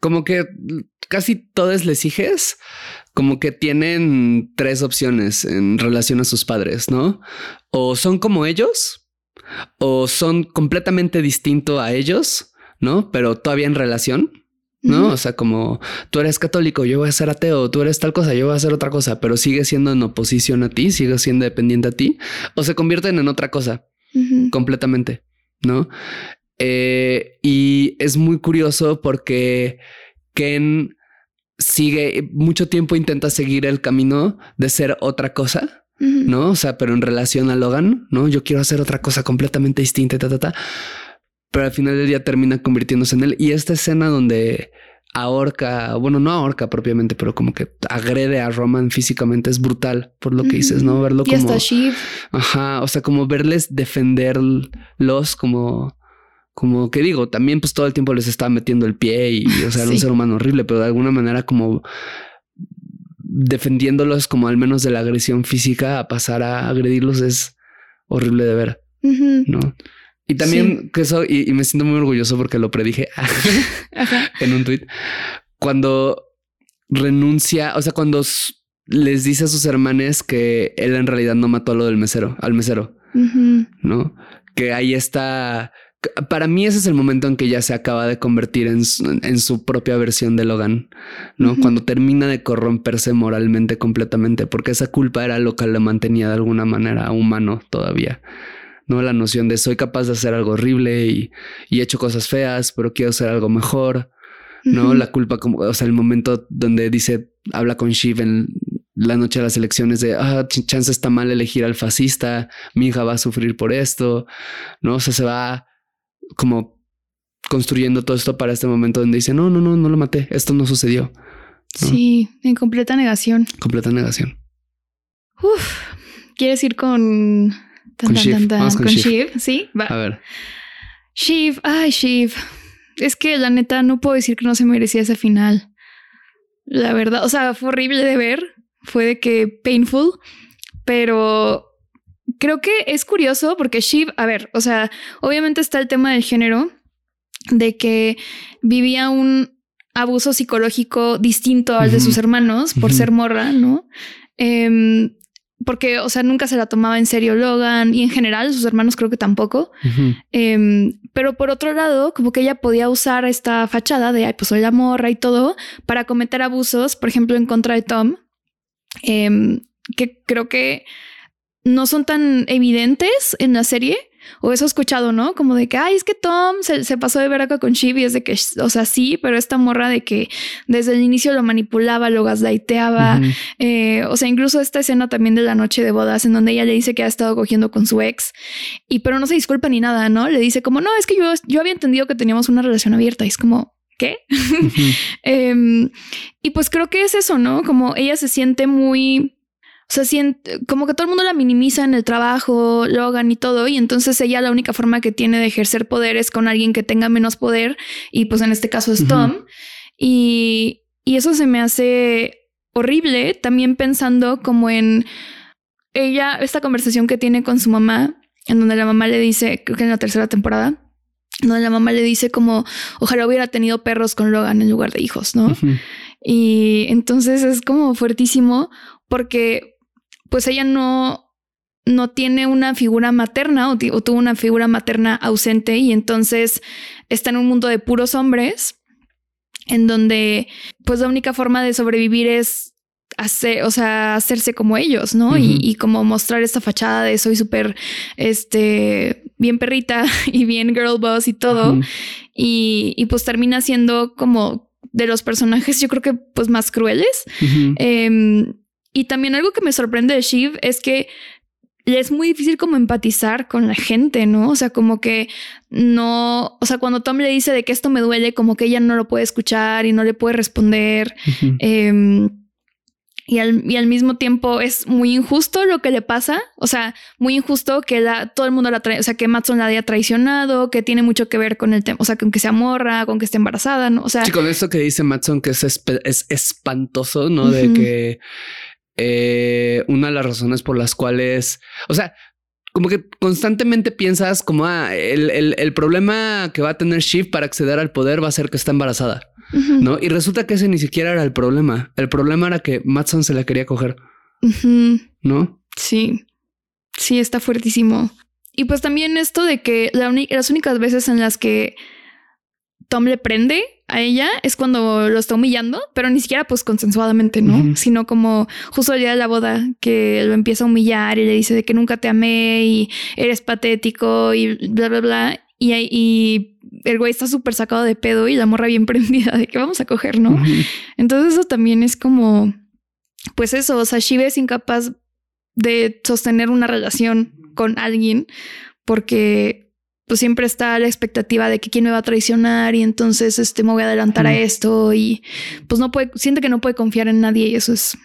Como que casi todas les hijes como que tienen tres opciones en relación a sus padres, ¿no? O son como ellos, o son completamente distinto a ellos, ¿no? Pero todavía en relación, ¿no? O sea, como tú eres católico, yo voy a ser ateo, tú eres tal cosa, yo voy a hacer otra cosa, pero sigue siendo en oposición a ti, sigue siendo dependiente a ti, o se convierten en otra cosa completamente, ¿no? Eh, y es muy curioso porque Ken sigue mucho tiempo intenta seguir el camino de ser otra cosa, ¿no? O sea, pero en relación a Logan, ¿no? Yo quiero hacer otra cosa completamente distinta, ta, ta, ta. Pero al final del día termina convirtiéndose en él. Y esta escena donde ahorca, bueno, no ahorca propiamente, pero como que agrede a Roman físicamente es brutal por lo que dices, ¿no? Verlo y como... Hasta Shiv. Ajá, o sea, como verles defenderlos como como que digo, también pues todo el tiempo les estaba metiendo el pie y, o sea, era un ser humano horrible, pero de alguna manera como defendiéndolos como al menos de la agresión física a pasar a agredirlos es horrible de ver, ¿no? Y también que eso, y, me siento muy orgulloso porque lo predije en un tweet, cuando renuncia, o sea, cuando les dice a sus hermanes que él en realidad no mató a lo del mesero, al mesero, ¿no? Que ahí está para mí ese es el momento en que ya se acaba de convertir en su, propia versión de Logan, ¿no? Cuando termina de corromperse moralmente completamente, porque esa culpa era lo que le mantenía de alguna manera humano todavía. ¿no? La noción de soy capaz de hacer algo horrible y, he hecho cosas feas, pero quiero hacer algo mejor, ¿no? La culpa, como, o sea, el momento donde dice, habla con Shiv en la noche de las elecciones de, ah, chance está mal elegir al fascista, mi hija va a sufrir por esto, ¿no? O sea, se va como construyendo todo esto para este momento donde dice, no, no, no, no lo maté, esto no sucedió. Sí, en completa negación. Completa negación. Uf, ¿quieres ir con... con, Shiv. con, Shiv. Sí, va. A ver. Shiv, ay, Shiv. Es que la neta no puedo decir que no se merecía ese final. La verdad, o sea, fue horrible de ver. Fue de que painful, pero creo que es curioso porque Shiv, a ver, o sea, obviamente está el tema del género, de que vivía un abuso psicológico distinto al de sus hermanos por ser morra, ¿no? Em, porque, o sea, nunca se la tomaba en serio Logan y en general sus hermanos creo que tampoco. Em, pero por otro lado, como que ella podía usar esta fachada de, ay, pues soy la morra y todo para cometer abusos, por ejemplo, en contra de Tom, em, que creo que no son tan evidentes en la serie. O eso he escuchado, ¿no? Como de que, ay, es que Tom se, pasó de ver acá con Shiv y es de que, o sea, sí, pero esta morra de que desde el inicio lo manipulaba, lo gaslighteaba. Eh, o sea, incluso esta escena también de la noche de bodas en donde ella le dice que ha estado cogiendo con su ex y pero no se disculpa ni nada, ¿no? Le dice como, no, es que yo, yo había entendido que teníamos una relación abierta y es como, ¿qué? Em, y pues creo que es eso, ¿no? Como ella se siente muy o sea, siente, como que todo el mundo la minimiza en el trabajo, Logan y todo, y entonces ella la única forma que tiene de ejercer poder es con alguien que tenga menos poder, y pues en este caso es Tom. y, y eso se me hace horrible, también pensando como en ella, esta conversación que tiene con su mamá, en donde la mamá le dice, creo que en la tercera temporada, donde la mamá le dice como, ojalá hubiera tenido perros con Logan en lugar de hijos, ¿no? Y entonces es como fuertísimo porque pues ella no, no tiene una figura materna o, tuvo una figura materna ausente y entonces está en un mundo de puros hombres en donde pues la única forma de sobrevivir es hacer, o sea, hacerse como ellos, ¿no? y, como mostrar esta fachada de soy súper, este, bien perrita y bien girl boss y todo. y, pues termina siendo como de los personajes, yo creo que pues más crueles. Y también algo que me sorprende de Shiv es que es muy difícil como empatizar con la gente, ¿no? O sea, como que no, o sea, cuando Tom le dice de que esto me duele, como que ella no lo puede escuchar y no le puede responder. Em, y, al, y al, mismo tiempo es muy injusto lo que le pasa. O sea, muy injusto que la, todo el mundo la trae, o sea, que Matson la haya traicionado, que tiene mucho que ver con el tema, o sea, con que sea morra, con que esté embarazada, ¿no? O sea, sí, con eso que dice Matson, que es, es espantoso, ¿no? De que eh, una de las razones por las cuales, o sea, como que constantemente piensas como ah, el, problema que va a tener Shiv para acceder al poder va a ser que está embarazada, ¿no? Y resulta que ese ni siquiera era el problema. El problema era que Matson se la quería coger, ¿no? Sí, sí, está fuertísimo. Y pues también esto de que las únicas veces en las que Tom le prende a ella es cuando lo está humillando, pero ni siquiera pues consensuadamente, ¿no? Sino como justo el día de la boda que lo empieza a humillar y le dice de que nunca te amé y eres patético y bla, bla, bla. Y, y el güey está súper sacado de pedo y la morra bien prendida de que vamos a coger, ¿no? Entonces eso también es como, pues eso, o sea, Shiv es incapaz de sostener una relación con alguien porque pues siempre está la expectativa de que quién me va a traicionar y entonces este me voy a adelantar a esto y pues no puede, siente que no puede confiar en nadie y eso es...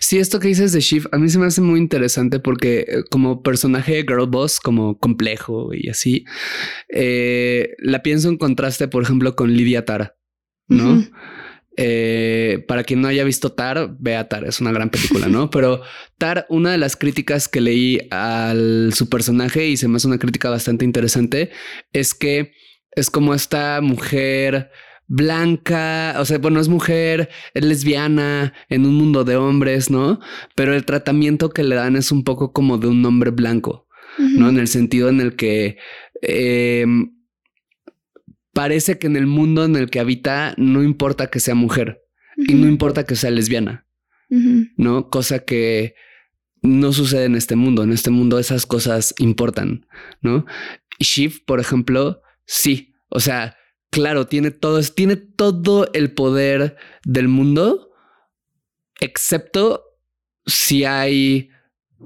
Sí, esto que dices de Shiv a mí se me hace muy interesante porque eh, como personaje girl boss, como complejo y así, eh, la pienso en contraste, por ejemplo, con Lidia Tara, ¿no? Eh, para quien no haya visto Tar, vea Tar, es una gran película, ¿no? Pero Tar, una de las críticas que leí al su personaje y se me hace una crítica bastante interesante, es que es como esta mujer blanca, o sea, bueno, es mujer, es lesbiana en un mundo de hombres, ¿no? Pero el tratamiento que le dan es un poco como de un hombre blanco, ¿no? En el sentido en el que... Eh, parece que en el mundo en el que habita no importa que sea mujer y no importa que sea lesbiana, ¿no? Cosa que no sucede en este mundo. En este mundo esas cosas importan, ¿no? Shiv, por ejemplo, sí. O sea, claro, tiene todo, tiene todo el poder del mundo, excepto si hay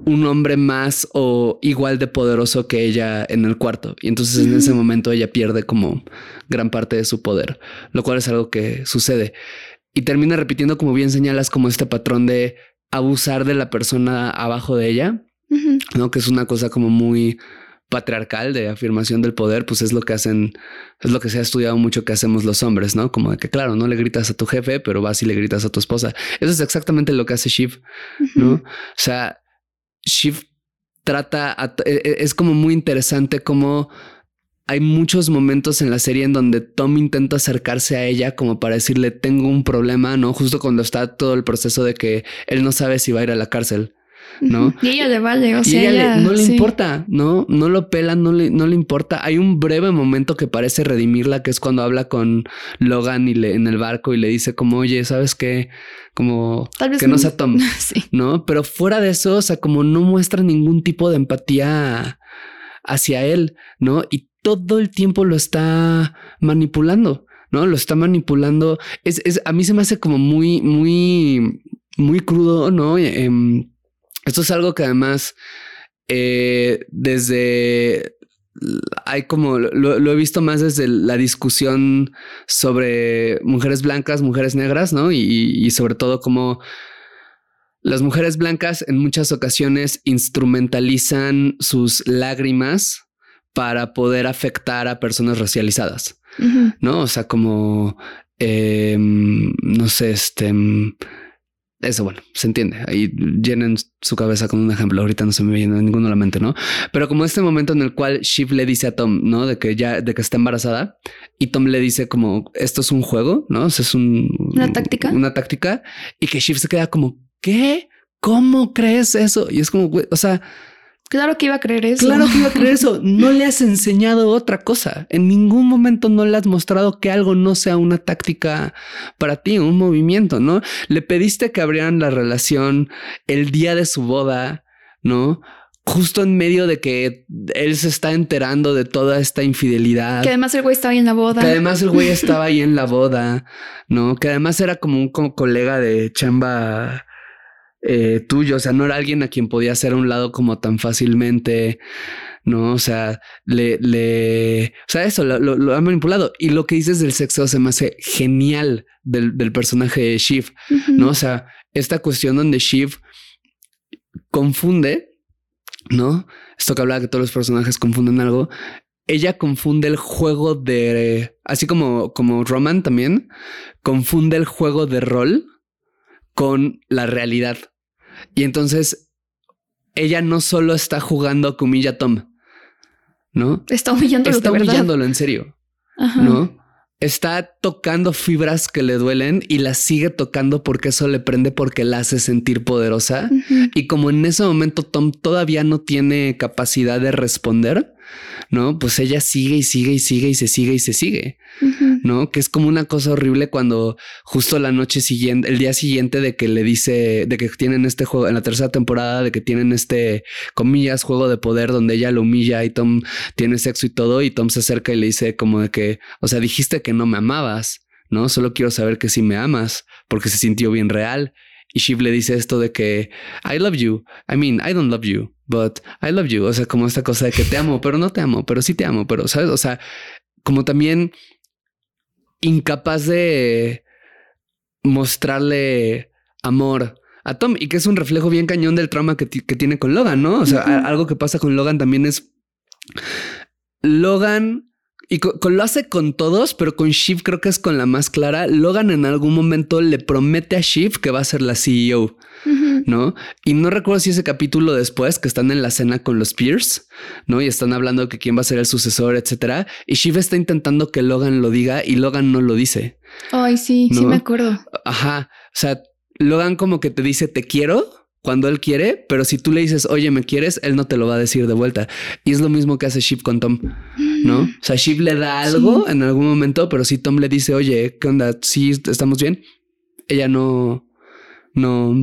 un hombre más o igual de poderoso que ella en el cuarto. Y entonces en ese momento ella pierde como gran parte de su poder, lo cual es algo que sucede. Y termina repitiendo, como bien señalas, como este patrón de abusar de la persona abajo de ella, ¿no? Que es una cosa como muy patriarcal de afirmación del poder, pues es lo que hacen, es lo que se ha estudiado mucho que hacemos los hombres, ¿no? Como de que, claro, no le gritas a tu jefe, pero vas y le gritas a tu esposa. Eso es exactamente lo que hace Shiv, ¿no? O sea, Shiv trata, e, e, es como muy interesante como hay muchos momentos en la serie en donde Tom intenta acercarse a ella como para decirle tengo un problema, ¿no? Justo cuando está todo el proceso de que él no sabe si va a ir a la cárcel. ¿No? Y ella le vale, o sea, no le importa, ¿no? No lo pela, no le, no le importa. Hay un breve momento que parece redimirla, que es cuando habla con Logan y le, en el barco y le dice como, oye, ¿sabes qué? Como que no sea Tom, ¿no? Pero fuera de eso, o sea, como no muestra ningún tipo de empatía hacia él, ¿no? Y todo el tiempo lo está manipulando. ¿no? Lo está manipulando. Es, es, a mí se me hace como muy, muy, muy crudo, ¿no? Eh, esto es algo que además eh, desde hay como lo, he visto más desde la discusión sobre mujeres blancas, mujeres negras, ¿no? Y, sobre todo como las mujeres blancas en muchas ocasiones instrumentalizan sus lágrimas para poder afectar a personas racializadas, ¿no? O sea, como, em, no sé, este eso, bueno, se entiende. Ahí llenen su cabeza con un ejemplo. Ahorita no se me viene ninguno a la mente, ¿no? Pero como este momento en el cual Shiv le dice a Tom, ¿no? De que ya, de que está embarazada y Tom le dice como esto es un juego, ¿no? O sea, es un, una táctica, una táctica y que Shiv se queda como, ¿qué? ¿Cómo crees eso? Y es como, o sea, Claro que iba a creer eso. Claro que iba a creer eso. No le has enseñado otra cosa. En ningún momento no le has mostrado que algo no sea una táctica para ti, un movimiento, ¿no? Le pediste que abrieran la relación el día de su boda, ¿no? Justo en medio de que él se está enterando de toda esta infidelidad. Que además el güey estaba ahí en la boda. Que además el güey estaba ahí en la boda, ¿no? Que además era como un colega de chamba eh, tuyo, o sea, no era alguien a quien podía hacer a un lado como tan fácilmente, ¿no? O sea, le, le, o sea, eso lo, ha manipulado. Y lo que dices del sexo se me hace genial del, personaje de Shiv, ¿no? O sea, esta cuestión donde Shiv confunde, ¿no? Esto que hablaba que todos los personajes confunden algo. Ella confunde el juego de, así como, como Roman también, confunde el juego de rol con la realidad. Y entonces ella no solo está jugando con humilla Tom, ¿no? Está humillándolo. Está humillándolo en serio, ¿no? Está tocando fibras que le duelen y las sigue tocando porque eso le prende porque la hace sentir poderosa. Y como en ese momento Tom todavía no tiene capacidad de responder, ¿no? Pues ella sigue y sigue y sigue y se sigue y se sigue, ¿no? Que es como una cosa horrible cuando justo la noche siguiente, el día siguiente de que le dice, de que tienen este juego, en la tercera temporada, de que tienen este, comillas, juego de poder donde ella lo humilla y Tom tiene sexo y todo, y Tom se acerca y le dice como de que, o sea, dijiste que no me amabas, ¿no? Solo quiero saber que sí me amas, porque se sintió bien real. Y Shiv le dice esto de que I love you. I mean, I don't love you, but I love you. O sea, como esta cosa de que te amo, pero no te amo, pero sí te amo, pero sabes, o sea, como también incapaz de mostrarle amor a Tom y que es un reflejo bien cañón del trauma que, tiene con Logan, ¿no? O sea, algo que pasa con Logan también es Logan y con, lo hace con todos, pero con Shiv creo que es con la más clara. Logan en algún momento le promete a Shiv que va a ser la CEO, ¿no? Y no recuerdo si ese capítulo después que están en la cena con los Pierce, ¿no? Y están hablando de que quién va a ser el sucesor, etcétera. Y Shiv está intentando que Logan lo diga y Logan no lo dice. Ay, sí, sí me acuerdo. Ajá. O sea, Logan como que te dice te quiero, cuando él quiere, pero si tú le dices, oye, me quieres, él no te lo va a decir de vuelta. Y es lo mismo que hace Shiv con Tom, ¿no? O sea, Shiv le da algo en algún momento, pero si Tom le dice, oye, ¿qué onda? Sí, estamos bien. Ella no, no,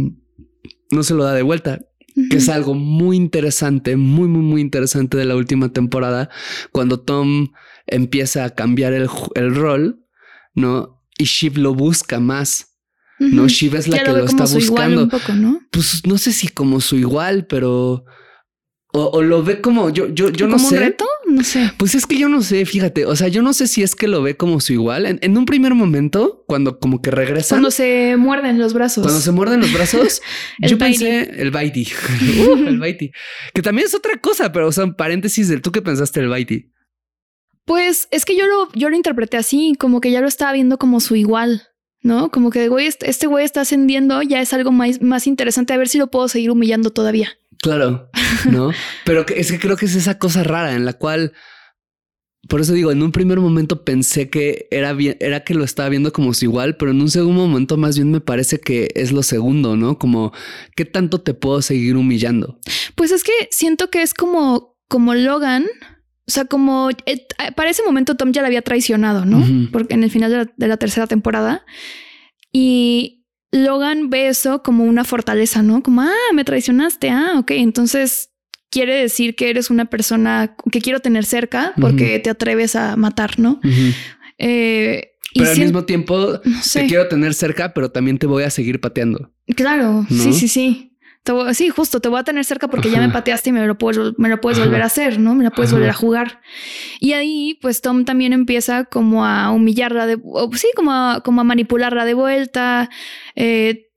no se lo da de vuelta. Que es algo muy interesante, muy, muy, muy interesante de la última temporada, cuando Tom empieza a cambiar el, el rol, ¿no? Y Shiv lo busca más. No, Shiva es la que lo, está buscando. Pues no sé si como su igual, pero o, lo ve como yo, yo, yo no sé. un reto? No sé. Pues es que yo no sé, fíjate. O sea, yo no sé si es que lo ve como su igual. En, un primer momento, cuando como que regresa. Cuando se muerden los brazos. Cuando se muerden los brazos, yo pensé el Baiti. Uh, el Baiti. Que también es otra cosa, pero o sea, paréntesis del tú que pensaste el Baiti. Pues es que yo lo, yo lo interpreté así, como que ya lo estaba viendo como su igual. ¿no? Como que, güey, este güey está ascendiendo, ya es algo más, más interesante, a ver si lo puedo seguir humillando todavía. Claro, ¿no? Pero es que creo que es esa cosa rara en la cual, por eso digo, en un primer momento pensé que era bien, era que lo estaba viendo como si igual, pero en un segundo momento más bien me parece que es lo segundo, ¿no? Como, ¿qué tanto te puedo seguir humillando? Pues es que siento que es como, como Logan, o sea, como eh, para ese momento Tom ya la había traicionado, ¿no? Porque en el final de la, tercera temporada. Y Logan ve eso como una fortaleza, ¿no? Como, ah, me traicionaste. Ah, ok. Entonces quiere decir que eres una persona que quiero tener cerca porque te atreves a matar, ¿no? Eh, pero al mismo tiempo te quiero tener cerca, pero también te voy a seguir pateando. Claro, sí, sí, sí sí, justo, te voy a tener cerca porque ya me pateaste y me lo puedes, me lo puedes volver a hacer, ¿no? Me la puedes volver a jugar. Y ahí, pues Tom también empieza como a humillarla, de, sí, como a, como a manipularla de vuelta. Eh,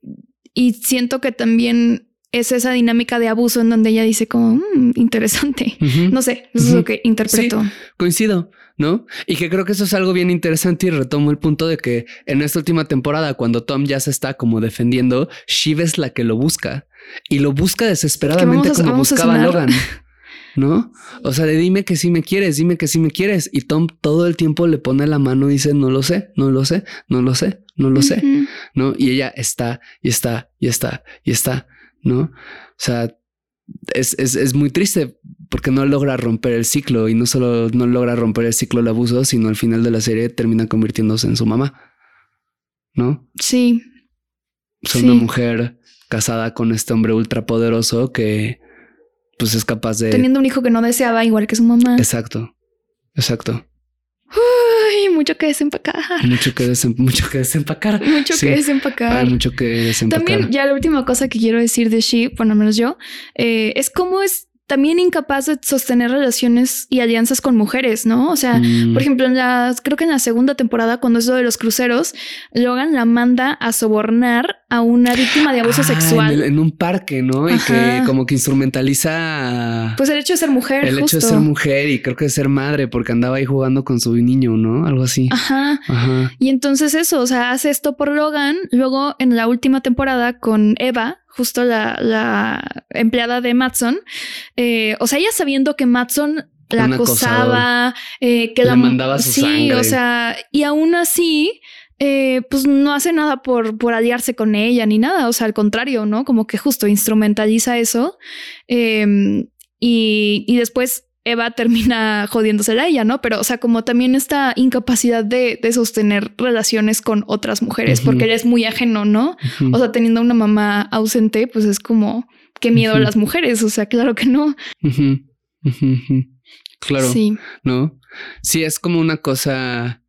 y siento que también es esa dinámica de abuso en donde ella dice como mm, interesante. No sé, eso es lo que interpreto. coincido. ¿no? Y que creo que eso es algo bien interesante y retomo el punto de que en esta última temporada, cuando Tom ya se está como defendiendo, Shiv es la que lo busca y lo busca desesperadamente como buscaba Logan. ¿No? O sea, de dime que sí me quieres, dime que sí me quieres. Y Tom todo el tiempo le pone la mano y dice, no lo sé, no lo sé, no lo sé, no lo sé. ¿No? Y ella está, y está, y está, y está, ¿no? O sea, es, es, es, muy triste porque no logra romper el ciclo y no solo no logra romper el ciclo del abuso, sino al final de la serie termina convirtiéndose en su mamá. ¿No? Sí. Es una mujer casada con este hombre ultrapoderoso que pues es capaz de... Teniendo un hijo que no deseaba igual que su mamá. Exacto, exacto. Uy, mucho que desempacar. Mucho que, mucho que desempacar. Mucho que desempacar. Hay mucho que desempacar. También, ya la última cosa que quiero decir de She, bueno, al menos yo, eh, es cómo es también incapaz de sostener relaciones y alianzas con mujeres, ¿no? O sea, mm. por ejemplo, en la, creo que en la segunda temporada, cuando es lo de los cruceros, Logan la manda a sobornar a una víctima de abuso ah, sexual. En, un parque, ¿no? Y que como que instrumentaliza... Pues el hecho de ser mujer. El hecho de ser mujer y creo que de ser madre, porque andaba ahí jugando con su niño, ¿no? Algo así. Ajá. Ajá. Y entonces eso, o sea, hace esto por Logan. Luego en la última temporada con Eva, justo la, empleada de Matson, eh, o sea, ella sabiendo que Matson la acosaba, eh, que la mandaba su sí, o sea, y aún así, eh, pues no hace nada por, por aliarse con ella ni nada, o sea, al contrario, ¿no? Como que justo instrumentaliza eso em, y, y después Eva termina jodiéndosela a ella, ¿no? Pero, o sea, como también esta incapacidad de, sostener relaciones con otras mujeres, porque él es muy ajeno, ¿no? O sea, teniendo una mamá ausente, pues es como, qué miedo a las mujeres, o sea, claro que no. Claro. Sí. ¿No? Sí, es como una cosa,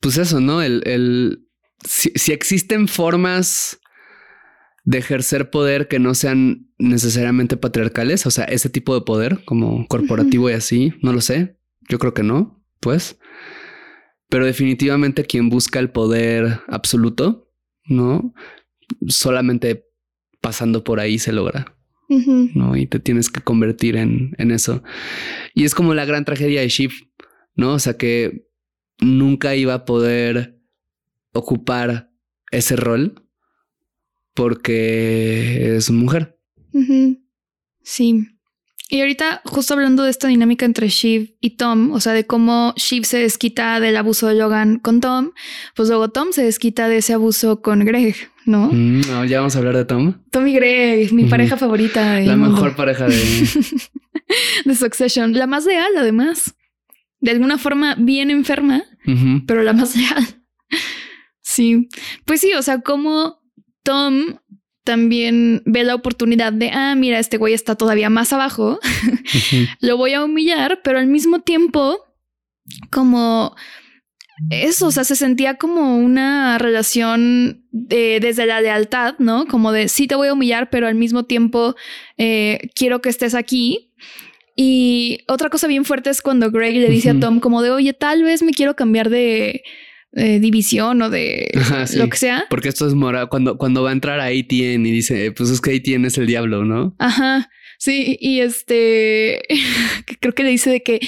pues eso, ¿no? El, el si existen formas de ejercer poder que no sean necesariamente patriarcales, o sea, ese tipo de poder como corporativo y así, no lo sé, yo creo que no, pues, pero definitivamente quien busca el poder absoluto, ¿no? Solamente pasando por ahí se logra. ¿no? Y te tienes que convertir en, en, eso. Y es como la gran tragedia de Shiv, ¿no? O sea que nunca iba a poder ocupar ese rol porque es mujer. Sí. Y ahorita, justo hablando de esta dinámica entre Shiv y Tom, o sea, de cómo Shiv se desquita del abuso de Logan con Tom, pues luego Tom se desquita de ese abuso con Greg, ¿no? Mm, no, ya vamos a hablar de Tom. Tom y Greg, mi pareja favorita. La mejor pareja de... de Succession. La más leal, además. De alguna forma bien enferma, pero la más leal. sí. Pues sí, o sea, cómo Tom también ve la oportunidad de, ah, mira, este güey está todavía más abajo, lo voy a humillar, pero al mismo tiempo, como eso, o sea, se sentía como una relación desde la lealtad, ¿no? Como de, sí te voy a humillar, pero al mismo tiempo eh, quiero que estés aquí. Y otra cosa bien fuerte es cuando Greg le dice a Tom como de, oye, tal vez me quiero cambiar de, división o de lo que sea. Porque esto es mora cuando, cuando va a entrar a ATN y dice, pues es que ATN es el diablo, ¿no? Ajá. Sí, y este creo que le dice de que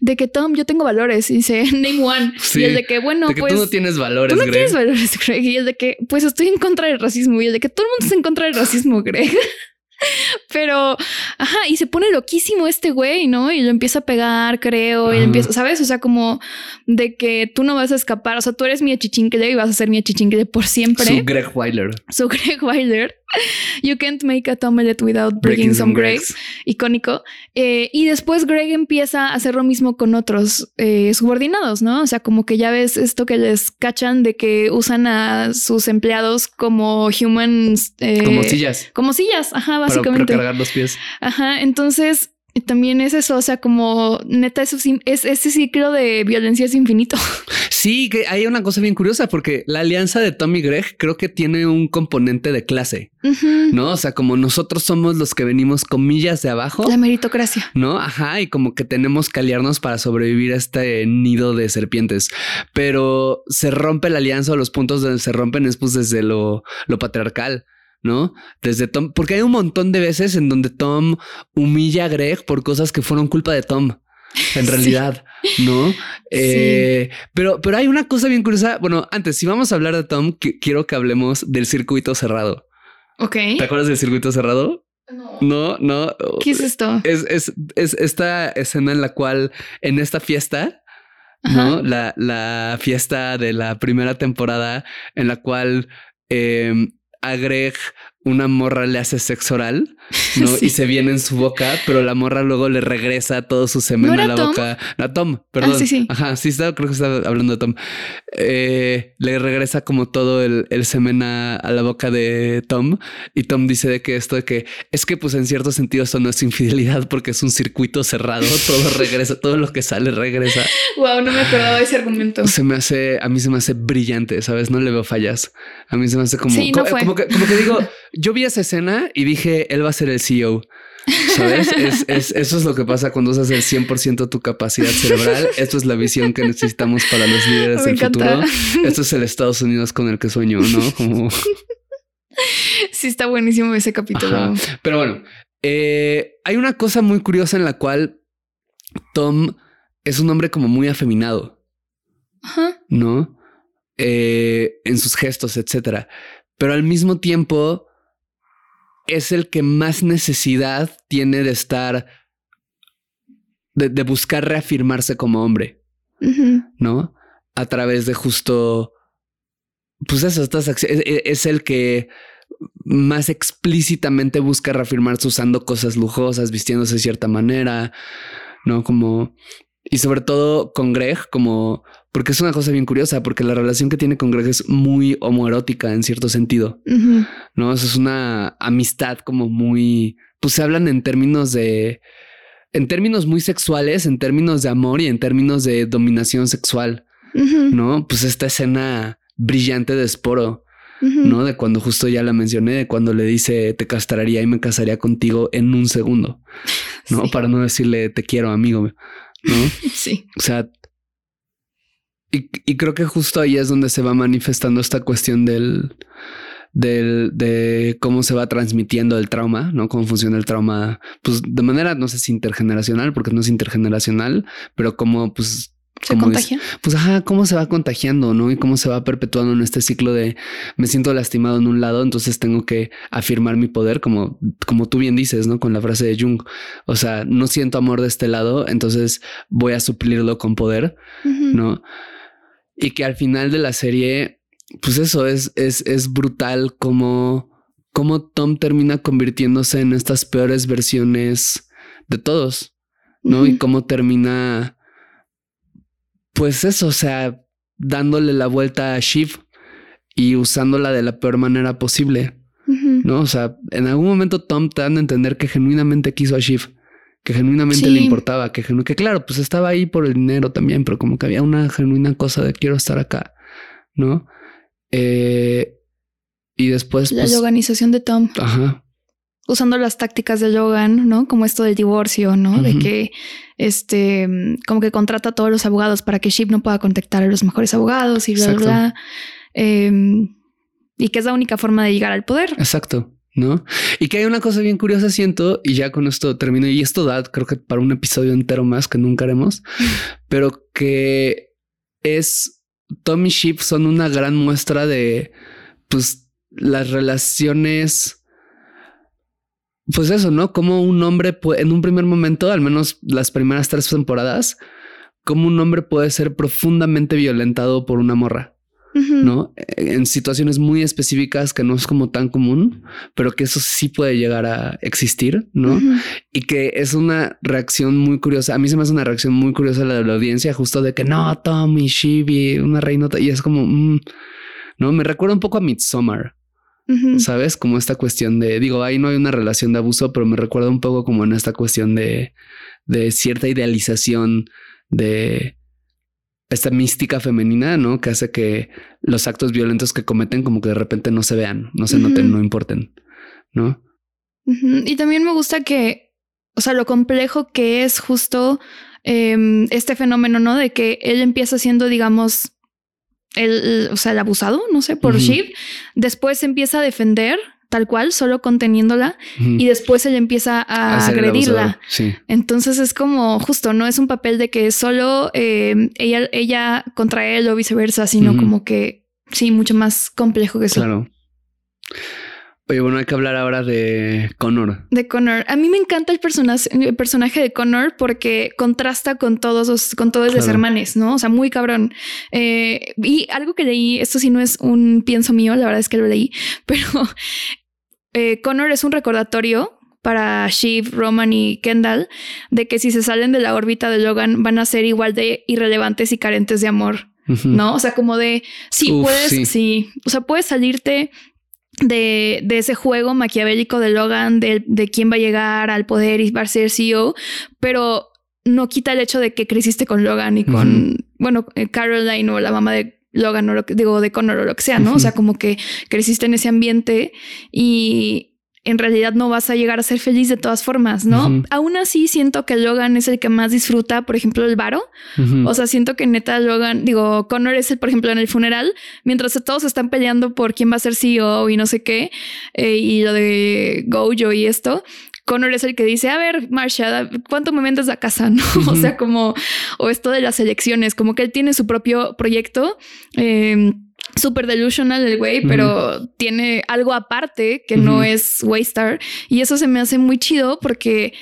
de que Tom, yo tengo valores, y dice name one. Y el de que, bueno, de que pues. Tú no tienes valores, tú no tienes valores, Greg. Y el de que, pues estoy en contra del racismo. Y el de que todo el mundo está en contra del racismo, Greg. Pero, ajá, y se pone loquísimo este güey, ¿no? Y lo empieza a pegar, creo, y empieza, ¿sabes? O sea, como de que tú no vas a escapar, o sea, tú eres mi achichincle y vas a ser mi achichincle por siempre. Su Greg Weiler. Su Greg Weiler. You can't make a omelette without breaking, some Gregs. Icónico. Eh, y después Greg empieza a hacer lo mismo con otros eh, subordinados, ¿no? O sea, como que ya ves esto que les cachan de que usan a sus empleados como humans. Eh, como sillas. Como sillas, ajá, básicamente. Para cargar los pies. Ajá. Entonces, también es eso, o sea, como neta, eso es ese ciclo de violencia es infinito. Sí, que hay una cosa bien curiosa porque la alianza de Tommy y Greg creo que tiene un componente de clase, ¿no? O sea, como nosotros somos los que venimos comillas de abajo. La meritocracia. ¿No? Ajá, y como que tenemos que aliarnos para sobrevivir a este nido de serpientes. Pero se rompe la alianza o los puntos donde se rompen es pues desde lo, lo patriarcal. ¿No? Desde Tom, porque hay un montón de veces en donde Tom humilla a Greg por cosas que fueron culpa de Tom. En realidad, ¿no? Eh, pero, pero hay una cosa bien curiosa. Bueno, antes, si vamos a hablar de Tom, quiero que hablemos del circuito cerrado. Ok. ¿Te acuerdas del circuito cerrado? No, no. ¿Qué es esto? Es, es, es esta escena en la cual en esta fiesta, ¿no? La, la, fiesta de la primera temporada en la cual eh, a Greg una morra le hace sexo oral, ¿no? Y se viene en su boca, pero la morra luego le regresa todo su semen a la boca. No, Tom, perdón. Ah, sí, sí. Ajá, sí, está, creo que está hablando de Tom. Eh, le regresa como todo el, semen a, la boca de Tom. Y Tom dice de que esto de que es que, pues en cierto sentido, esto no es infidelidad porque es un circuito cerrado. Todo regresa, todo lo que sale regresa. Wow, no me acordaba de ese argumento. Se me hace, a mí se me hace brillante, ¿sabes? No le veo fallas. A mí se me hace como, como, que, como que digo, yo vi esa escena y dije, él va a ser el CEO. ¿Sabes? Es, eso es lo que pasa cuando usas el 100% tu capacidad cerebral. Esto es la visión que necesitamos para los líderes del futuro. Esto es el Estados Unidos con el que sueño, ¿no? Como... Sí, está buenísimo ese capítulo. Pero bueno, eh, hay una cosa muy curiosa en la cual Tom es un hombre como muy afeminado, Ajá. ¿no? Eh, en sus gestos, etcétera. Pero al mismo tiempo es el que más necesidad tiene de estar, de, buscar reafirmarse como hombre, ¿no? A través de justo, pues eso, estas acciones, e, es, el que más explícitamente busca reafirmarse usando cosas lujosas, vistiéndose de cierta manera, ¿no? Como, y sobre todo con Greg, como, porque es una cosa bien curiosa, porque la relación que tiene con Greg es muy homoerótica en cierto sentido, ¿no? Eso es una amistad como muy, pues se hablan en términos de, en términos muy sexuales, en términos de amor y en términos de dominación sexual, ¿no? Pues esta escena brillante de Sporo, ¿no? De cuando justo ya la mencioné, de cuando le dice te castraría y me casaría contigo en un segundo, ¿no? Para no decirle te quiero, amigo, ¿no? Sí. O sea, y, y, creo que justo ahí es donde se va manifestando esta cuestión del, del, de cómo se va transmitiendo el trauma, ¿no? Cómo funciona el trauma, pues de manera, no sé si intergeneracional, porque no es intergeneracional, pero como pues ¿Se contagia? pues ajá, cómo se va contagiando, ¿no? Y cómo se va perpetuando en este ciclo de me siento lastimado en un lado, entonces tengo que afirmar mi poder, como, como tú bien dices, ¿no? Con la frase de Jung. O sea, no siento amor de este lado, entonces voy a suplirlo con poder, ¿no? Y que al final de la serie, pues eso es, es, es brutal como, como Tom termina convirtiéndose en estas peores versiones de todos, ¿no? Y cómo termina pues eso, o sea, dándole la vuelta a Shiv y usándola de la peor manera posible. ¿No? O sea, en algún momento Tom te dan a entender que genuinamente quiso a Shiv, que genuinamente le importaba, que, que claro, pues estaba ahí por el dinero también, pero como que había una genuina cosa de quiero estar acá, ¿no? Eh, y después... La pues, organización de Tom. Ajá usando las tácticas de Logan, ¿no? Como esto del divorcio, ¿no? De que este, como que contrata a todos los abogados para que Ship no pueda contactar a los mejores abogados y bla, bla, em, y que es la única forma de llegar al poder. Exacto. ¿No? Y que hay una cosa bien curiosa, siento, y ya con esto termino, y esto da, creo que para un episodio entero más que nunca haremos, pero que es Tommy Ship son una gran muestra de, pues, las relaciones pues eso, ¿no? Como un hombre puede, en un primer momento, al menos las primeras tres temporadas, como un hombre puede ser profundamente violentado por una morra, ¿no? En situaciones muy específicas que no es como tan común, pero que eso sí puede llegar a existir, ¿no? Y que es una reacción muy curiosa. A mí se me hace una reacción muy curiosa la de la audiencia, justo de que no, Tommy, Shibi, una reinota, y es como, mm", ¿no? Me recuerda un poco a Midsommar. ¿Sabes? Como esta cuestión de, digo, ahí no hay una relación de abuso, pero me recuerda un poco como en esta cuestión de, de cierta idealización de esta mística femenina, ¿no? Que hace que los actos violentos que cometen como que de repente no se vean, no se noten, no importen, ¿no? Y también me gusta que, o sea, lo complejo que es justo em, este fenómeno, ¿no? De que él empieza siendo, digamos, el, o sea, el abusado, no sé, por Shiv. Después empieza a defender tal cual, solo conteniéndola y después ella empieza a, agredirla. Entonces es como justo, no es un papel de que solo eh, ella, ella contra él o viceversa, sino como que sí, mucho más complejo que eso. Claro. Oye, bueno, hay que hablar ahora de Connor. De Connor. A mí me encanta el, el personaje de Connor porque contrasta con todos los, con todos los hermanos, ¿no? O sea, muy cabrón. Eh, y algo que leí, esto sí no es un pienso mío, la verdad es que lo leí, pero eh, Connor es un recordatorio para Shiv, Roman y Kendall de que si se salen de la órbita de Logan van a ser igual de irrelevantes y carentes de amor. ¿No? O sea, como de sí, puedes, sí. O sea, puedes salirte de, de, ese juego maquiavélico de Logan, de, de, quién va a llegar al poder y va a ser CEO, pero no quita el hecho de que creciste con Logan y con, bueno, eh, Caroline o la mamá de Logan o lo que digo, de Connor o lo que sea, ¿no? O sea, como que creciste en ese ambiente y, en realidad no vas a llegar a ser feliz de todas formas, ¿no? Aún así siento que Logan es el que más disfruta, por ejemplo, el varo. O sea, siento que neta Logan, digo, Connor es el, por ejemplo, en el funeral, mientras todos están peleando por quién va a ser CEO y no sé qué, eh, y lo de Gojo y esto. Connor es el que dice, a ver, Marsha, ¿cuánto me vendes la casa? ¿No? O sea, como, o esto de las elecciones, como que él tiene su propio proyecto. Eh, súper delusional el güey, pero tiene algo aparte que no es Waystar. Y eso se me hace muy chido porque,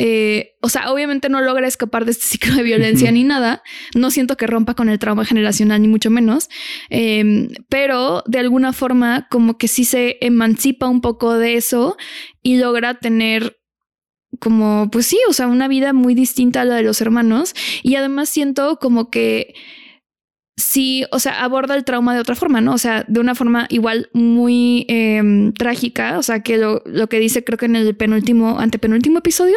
eh, o sea, obviamente no logra escapar de este ciclo de violencia ni nada. No siento que rompa con el trauma generacional, ni mucho menos. Em, pero de alguna forma, como que sí se emancipa un poco de eso y logra tener como, pues sí, o sea, una vida muy distinta a la de los hermanos. Y además siento como que sí, o sea, aborda el trauma de otra forma, ¿no? O sea, de una forma igual muy em, trágica, o sea, que lo, lo, que dice creo que en el penúltimo, antepenúltimo episodio.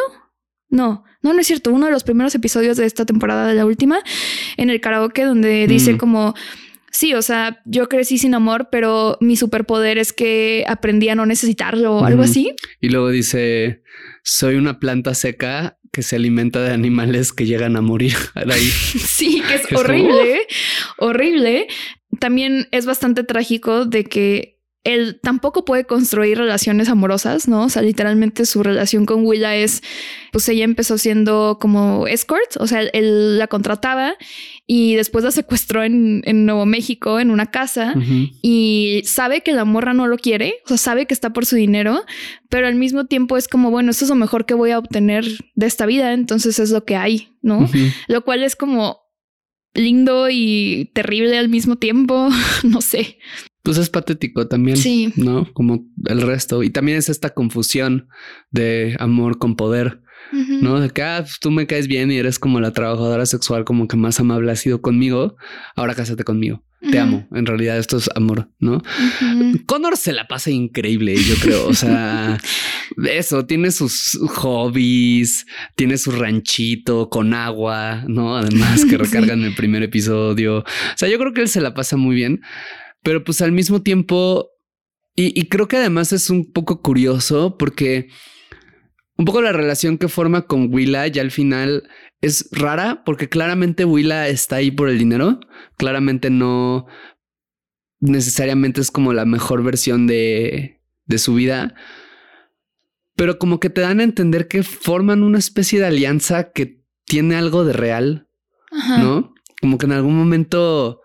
No, no, no es cierto. Uno de los primeros episodios de esta temporada de la última, en el karaoke, donde dice mm. como Sí, o sea, yo crecí sin amor, pero mi superpoder es que aprendí a no necesitarlo o algo así. Y luego dice, soy una planta seca que se alimenta de animales que llegan a morir. Ahí. sí, que es horrible, horrible. También es bastante trágico de que él tampoco puede construir relaciones amorosas, ¿no? O sea, literalmente su relación con Willa es, pues ella empezó siendo como escort, o sea, él la contrataba y después la secuestró en, Nuevo México, en una casa, y sabe que la morra no lo quiere, o sea, sabe que está por su dinero, pero al mismo tiempo es como, bueno, esto es lo mejor que voy a obtener de esta vida, entonces es lo que hay, ¿no? Lo cual es como lindo y terrible al mismo tiempo, no sé pues es patético también, sí. ¿no? Como el resto. Y también es esta confusión de amor con poder, ¿no? De que, ah, pues, tú me caes bien y eres como la trabajadora sexual como que más amable has sido conmigo, ahora cásate conmigo. Te amo. En realidad esto es amor, ¿no? Connor se la pasa increíble, yo creo. O sea, eso, tiene sus hobbies, tiene su ranchito con agua, ¿no? Además que recargan el primer episodio. O sea, yo creo que él se la pasa muy bien. Pero pues al mismo tiempo, y, creo que además es un poco curioso porque un poco la relación que forma con Willa ya al final es rara porque claramente Willa está ahí por el dinero. Claramente no necesariamente es como la mejor versión de, de su vida. Pero como que te dan a entender que forman una especie de alianza que tiene algo de real, ¿no? Como que en algún momento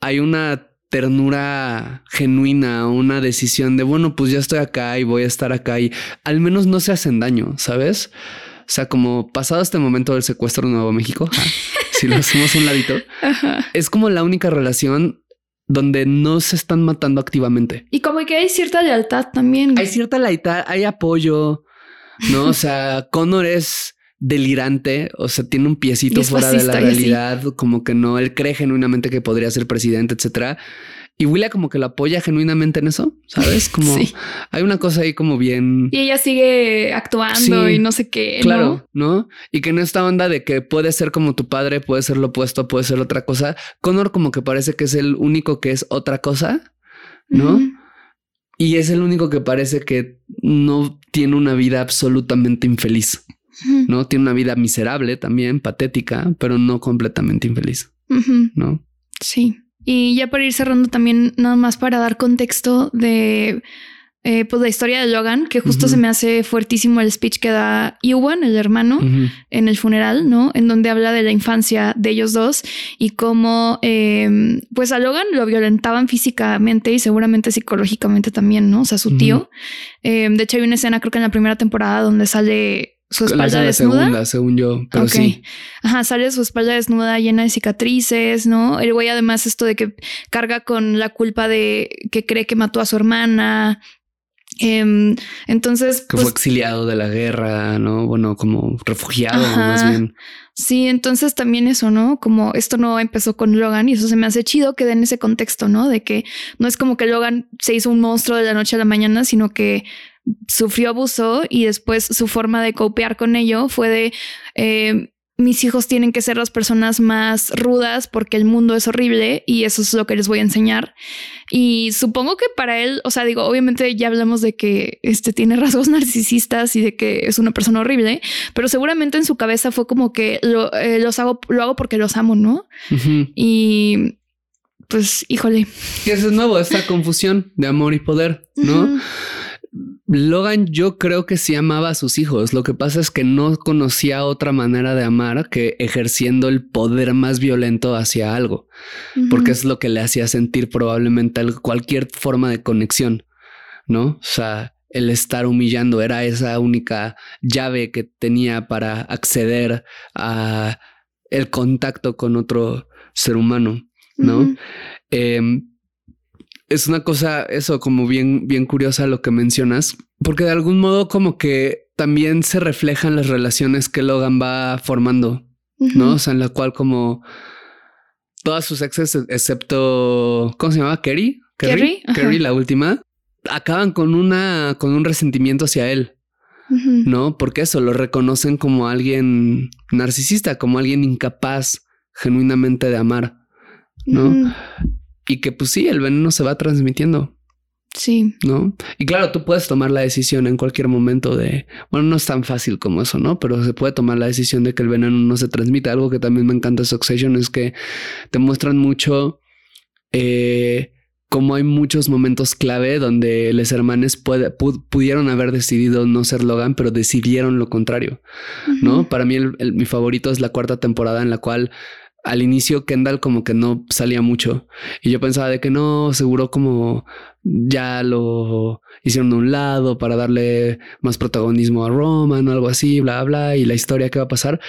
hay una ternura genuina, una decisión de, bueno, pues ya estoy acá y voy a estar acá y al menos no se hacen daño, ¿sabes? O sea, como pasado este momento del secuestro de Nuevo México, si lo hacemos un ladito, es como la única relación donde no se están matando activamente. Y como que hay cierta lealtad también. Hay cierta lealtad, hay apoyo, ¿no? O sea, Connor es delirante, o sea, tiene un piecito fuera de la realidad, como que no, él cree genuinamente que podría ser presidente, etcétera. Y Willa como que lo apoya genuinamente en eso, ¿sabes? Como hay una cosa ahí como bien... Y ella sigue actuando y no sé qué. Claro, ¿no? Y que en esta onda de que puede ser como tu padre, puede ser lo opuesto, puede ser otra cosa. Connor como que parece que es el único que es otra cosa, ¿no? Y es el único que parece que no tiene una vida absolutamente infeliz. ¿No? Tiene una vida miserable también, patética, pero no completamente infeliz, ¿no? Sí. Y ya para ir cerrando también, nada más para dar contexto de eh, pues la historia de Logan, que justo se me hace fuertísimo el speech que da Ewan, el hermano, en el funeral, ¿no? En donde habla de la infancia de ellos dos y cómo, em, pues a Logan lo violentaban físicamente y seguramente psicológicamente también, ¿no? O sea, su tío. Em, de hecho, hay una escena, creo que en la primera temporada, donde sale su espalda desnuda. Segunda, según yo, pero sí. Ajá, sale su espalda desnuda llena de cicatrices, ¿no? El güey además esto de que carga con la culpa de que cree que mató a su hermana. Em, entonces... Que fue pues exiliado de la guerra, ¿no? Bueno, como refugiado más bien. Sí, entonces también eso, ¿no? Como esto no empezó con Logan y eso se me hace chido que den ese contexto, ¿no? De que no es como que Logan se hizo un monstruo de la noche a la mañana, sino que sufrió abuso y después su forma de copiar con ello fue de eh, mis hijos tienen que ser las personas más rudas porque el mundo es horrible y eso es lo que les voy a enseñar. Y supongo que para él, o sea, digo, obviamente ya hablamos de que este tiene rasgos narcisistas y de que es una persona horrible, pero seguramente en su cabeza fue como que lo, eh, los hago, lo hago porque los amo, ¿no? Y pues, híjole. Eso es nuevo, esta confusión de amor y poder, ¿no? Logan yo creo que sí amaba a sus hijos. Lo que pasa es que no conocía otra manera de amar que ejerciendo el poder más violento hacia algo, porque es lo que le hacía sentir probablemente cualquier forma de conexión, ¿no? O sea, el estar humillando era esa única llave que tenía para acceder a el contacto con otro ser humano, ¿no? Es una cosa, eso como bien, bien curiosa lo que mencionas, porque de algún modo como que también se reflejan las relaciones que Logan va formando, ¿no? O sea, en la cual como todas sus exes, excepto, ¿cómo se llamaba? Kerry. Kerry, Kerry, la última, acaban con una, con un resentimiento hacia él. ¿No? Porque eso lo reconocen como alguien narcisista, como alguien incapaz genuinamente de amar, ¿no? Y que pues sí, el veneno se va transmitiendo. Sí. ¿No? Y claro, tú puedes tomar la decisión en cualquier momento de, bueno, no es tan fácil como eso, ¿no? Pero se puede tomar la decisión de que el veneno no se transmite. Algo que también me encanta de Succession es que te muestran mucho eh, como hay muchos momentos clave donde los hermanos pudieron haber decidido no ser Logan, pero decidieron lo contrario, ¿no? Para mí mi favorito es la cuarta temporada en la cual al inicio Kendall como que no salía mucho y yo pensaba de que no, seguro como ya lo hicieron de un lado para darle más protagonismo a Roman o algo así, bla, bla, y la historia que va a pasar.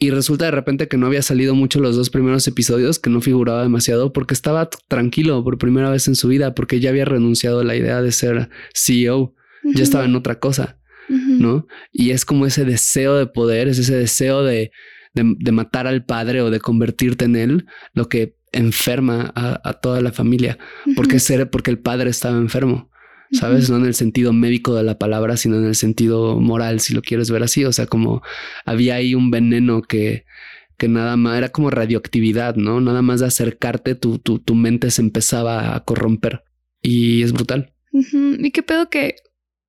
Y resulta de repente que no había salido mucho los dos primeros episodios, que no figuraba demasiado porque estaba tranquilo por primera vez en su vida, porque ya había renunciado a la idea de ser CEO, ya estaba en otra cosa, ¿no? Y es como ese deseo de poder, es ese deseo de de, matar al padre o de convertirte en él, lo que enferma a, toda la familia. Porque ser, porque el padre estaba enfermo. ¿Sabes? No en el sentido médico de la palabra, sino en el sentido moral, si lo quieres ver así. O sea, como había ahí un veneno que, que nada más era como radioactividad, ¿no? Nada más de acercarte, tu, tu, tu mente se empezaba a corromper. Y es brutal. Y qué pedo que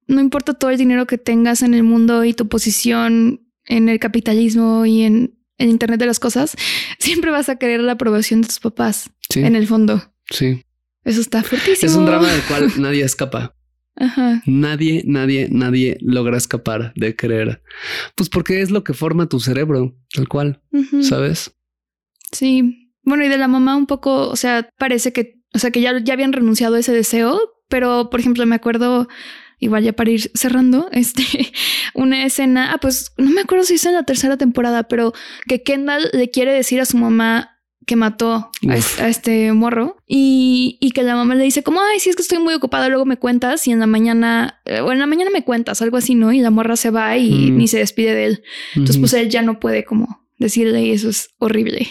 no importa todo el dinero que tengas en el mundo y tu posición en el capitalismo y en el Internet de las cosas, siempre vas a querer la aprobación de tus papás. En el fondo. Sí. Eso está fuertísimo. Es un drama del cual nadie escapa. Ajá. Nadie, nadie, nadie logra escapar de creer. Pues porque es lo que forma tu cerebro, tal cual, ¿sabes? Sí. Bueno, y de la mamá un poco, o sea, parece que, o sea, que ya, ya habían renunciado a ese deseo, pero por ejemplo, me acuerdo igual ya para ir cerrando, este, una escena, ah, pues no me acuerdo si es en la tercera temporada, pero que Kendall le quiere decir a su mamá que mató a este, morro y, que la mamá le dice como, ay, si es que estoy muy ocupada, luego me cuentas y en la mañana, eh, o en la mañana me cuentas, algo así, ¿no? Y la morra se va y ni se despide de él. Entonces, pues él ya no puede como decirle y eso es horrible.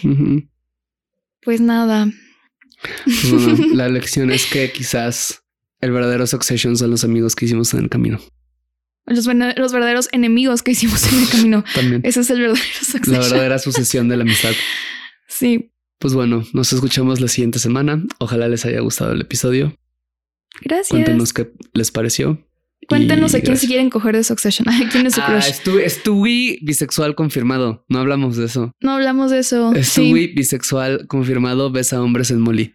Pues nada. Pues la lección es que quizás el verdadero Succession son los amigos que hicimos en el camino. Los, los verdaderos enemigos que hicimos en el camino. También. Ese es el verdadero Succession. La verdadera sucesión de la amistad. sí. Pues bueno, nos escuchamos la siguiente semana. Ojalá les haya gustado el episodio. Gracias. Cuéntenos qué les pareció. Cuéntenos a quién se quieren coger de Succession. quién es su ah, Estuve bisexual confirmado. No hablamos de eso. No hablamos de eso. Estuve bisexual confirmado. Besa a hombres en Molly.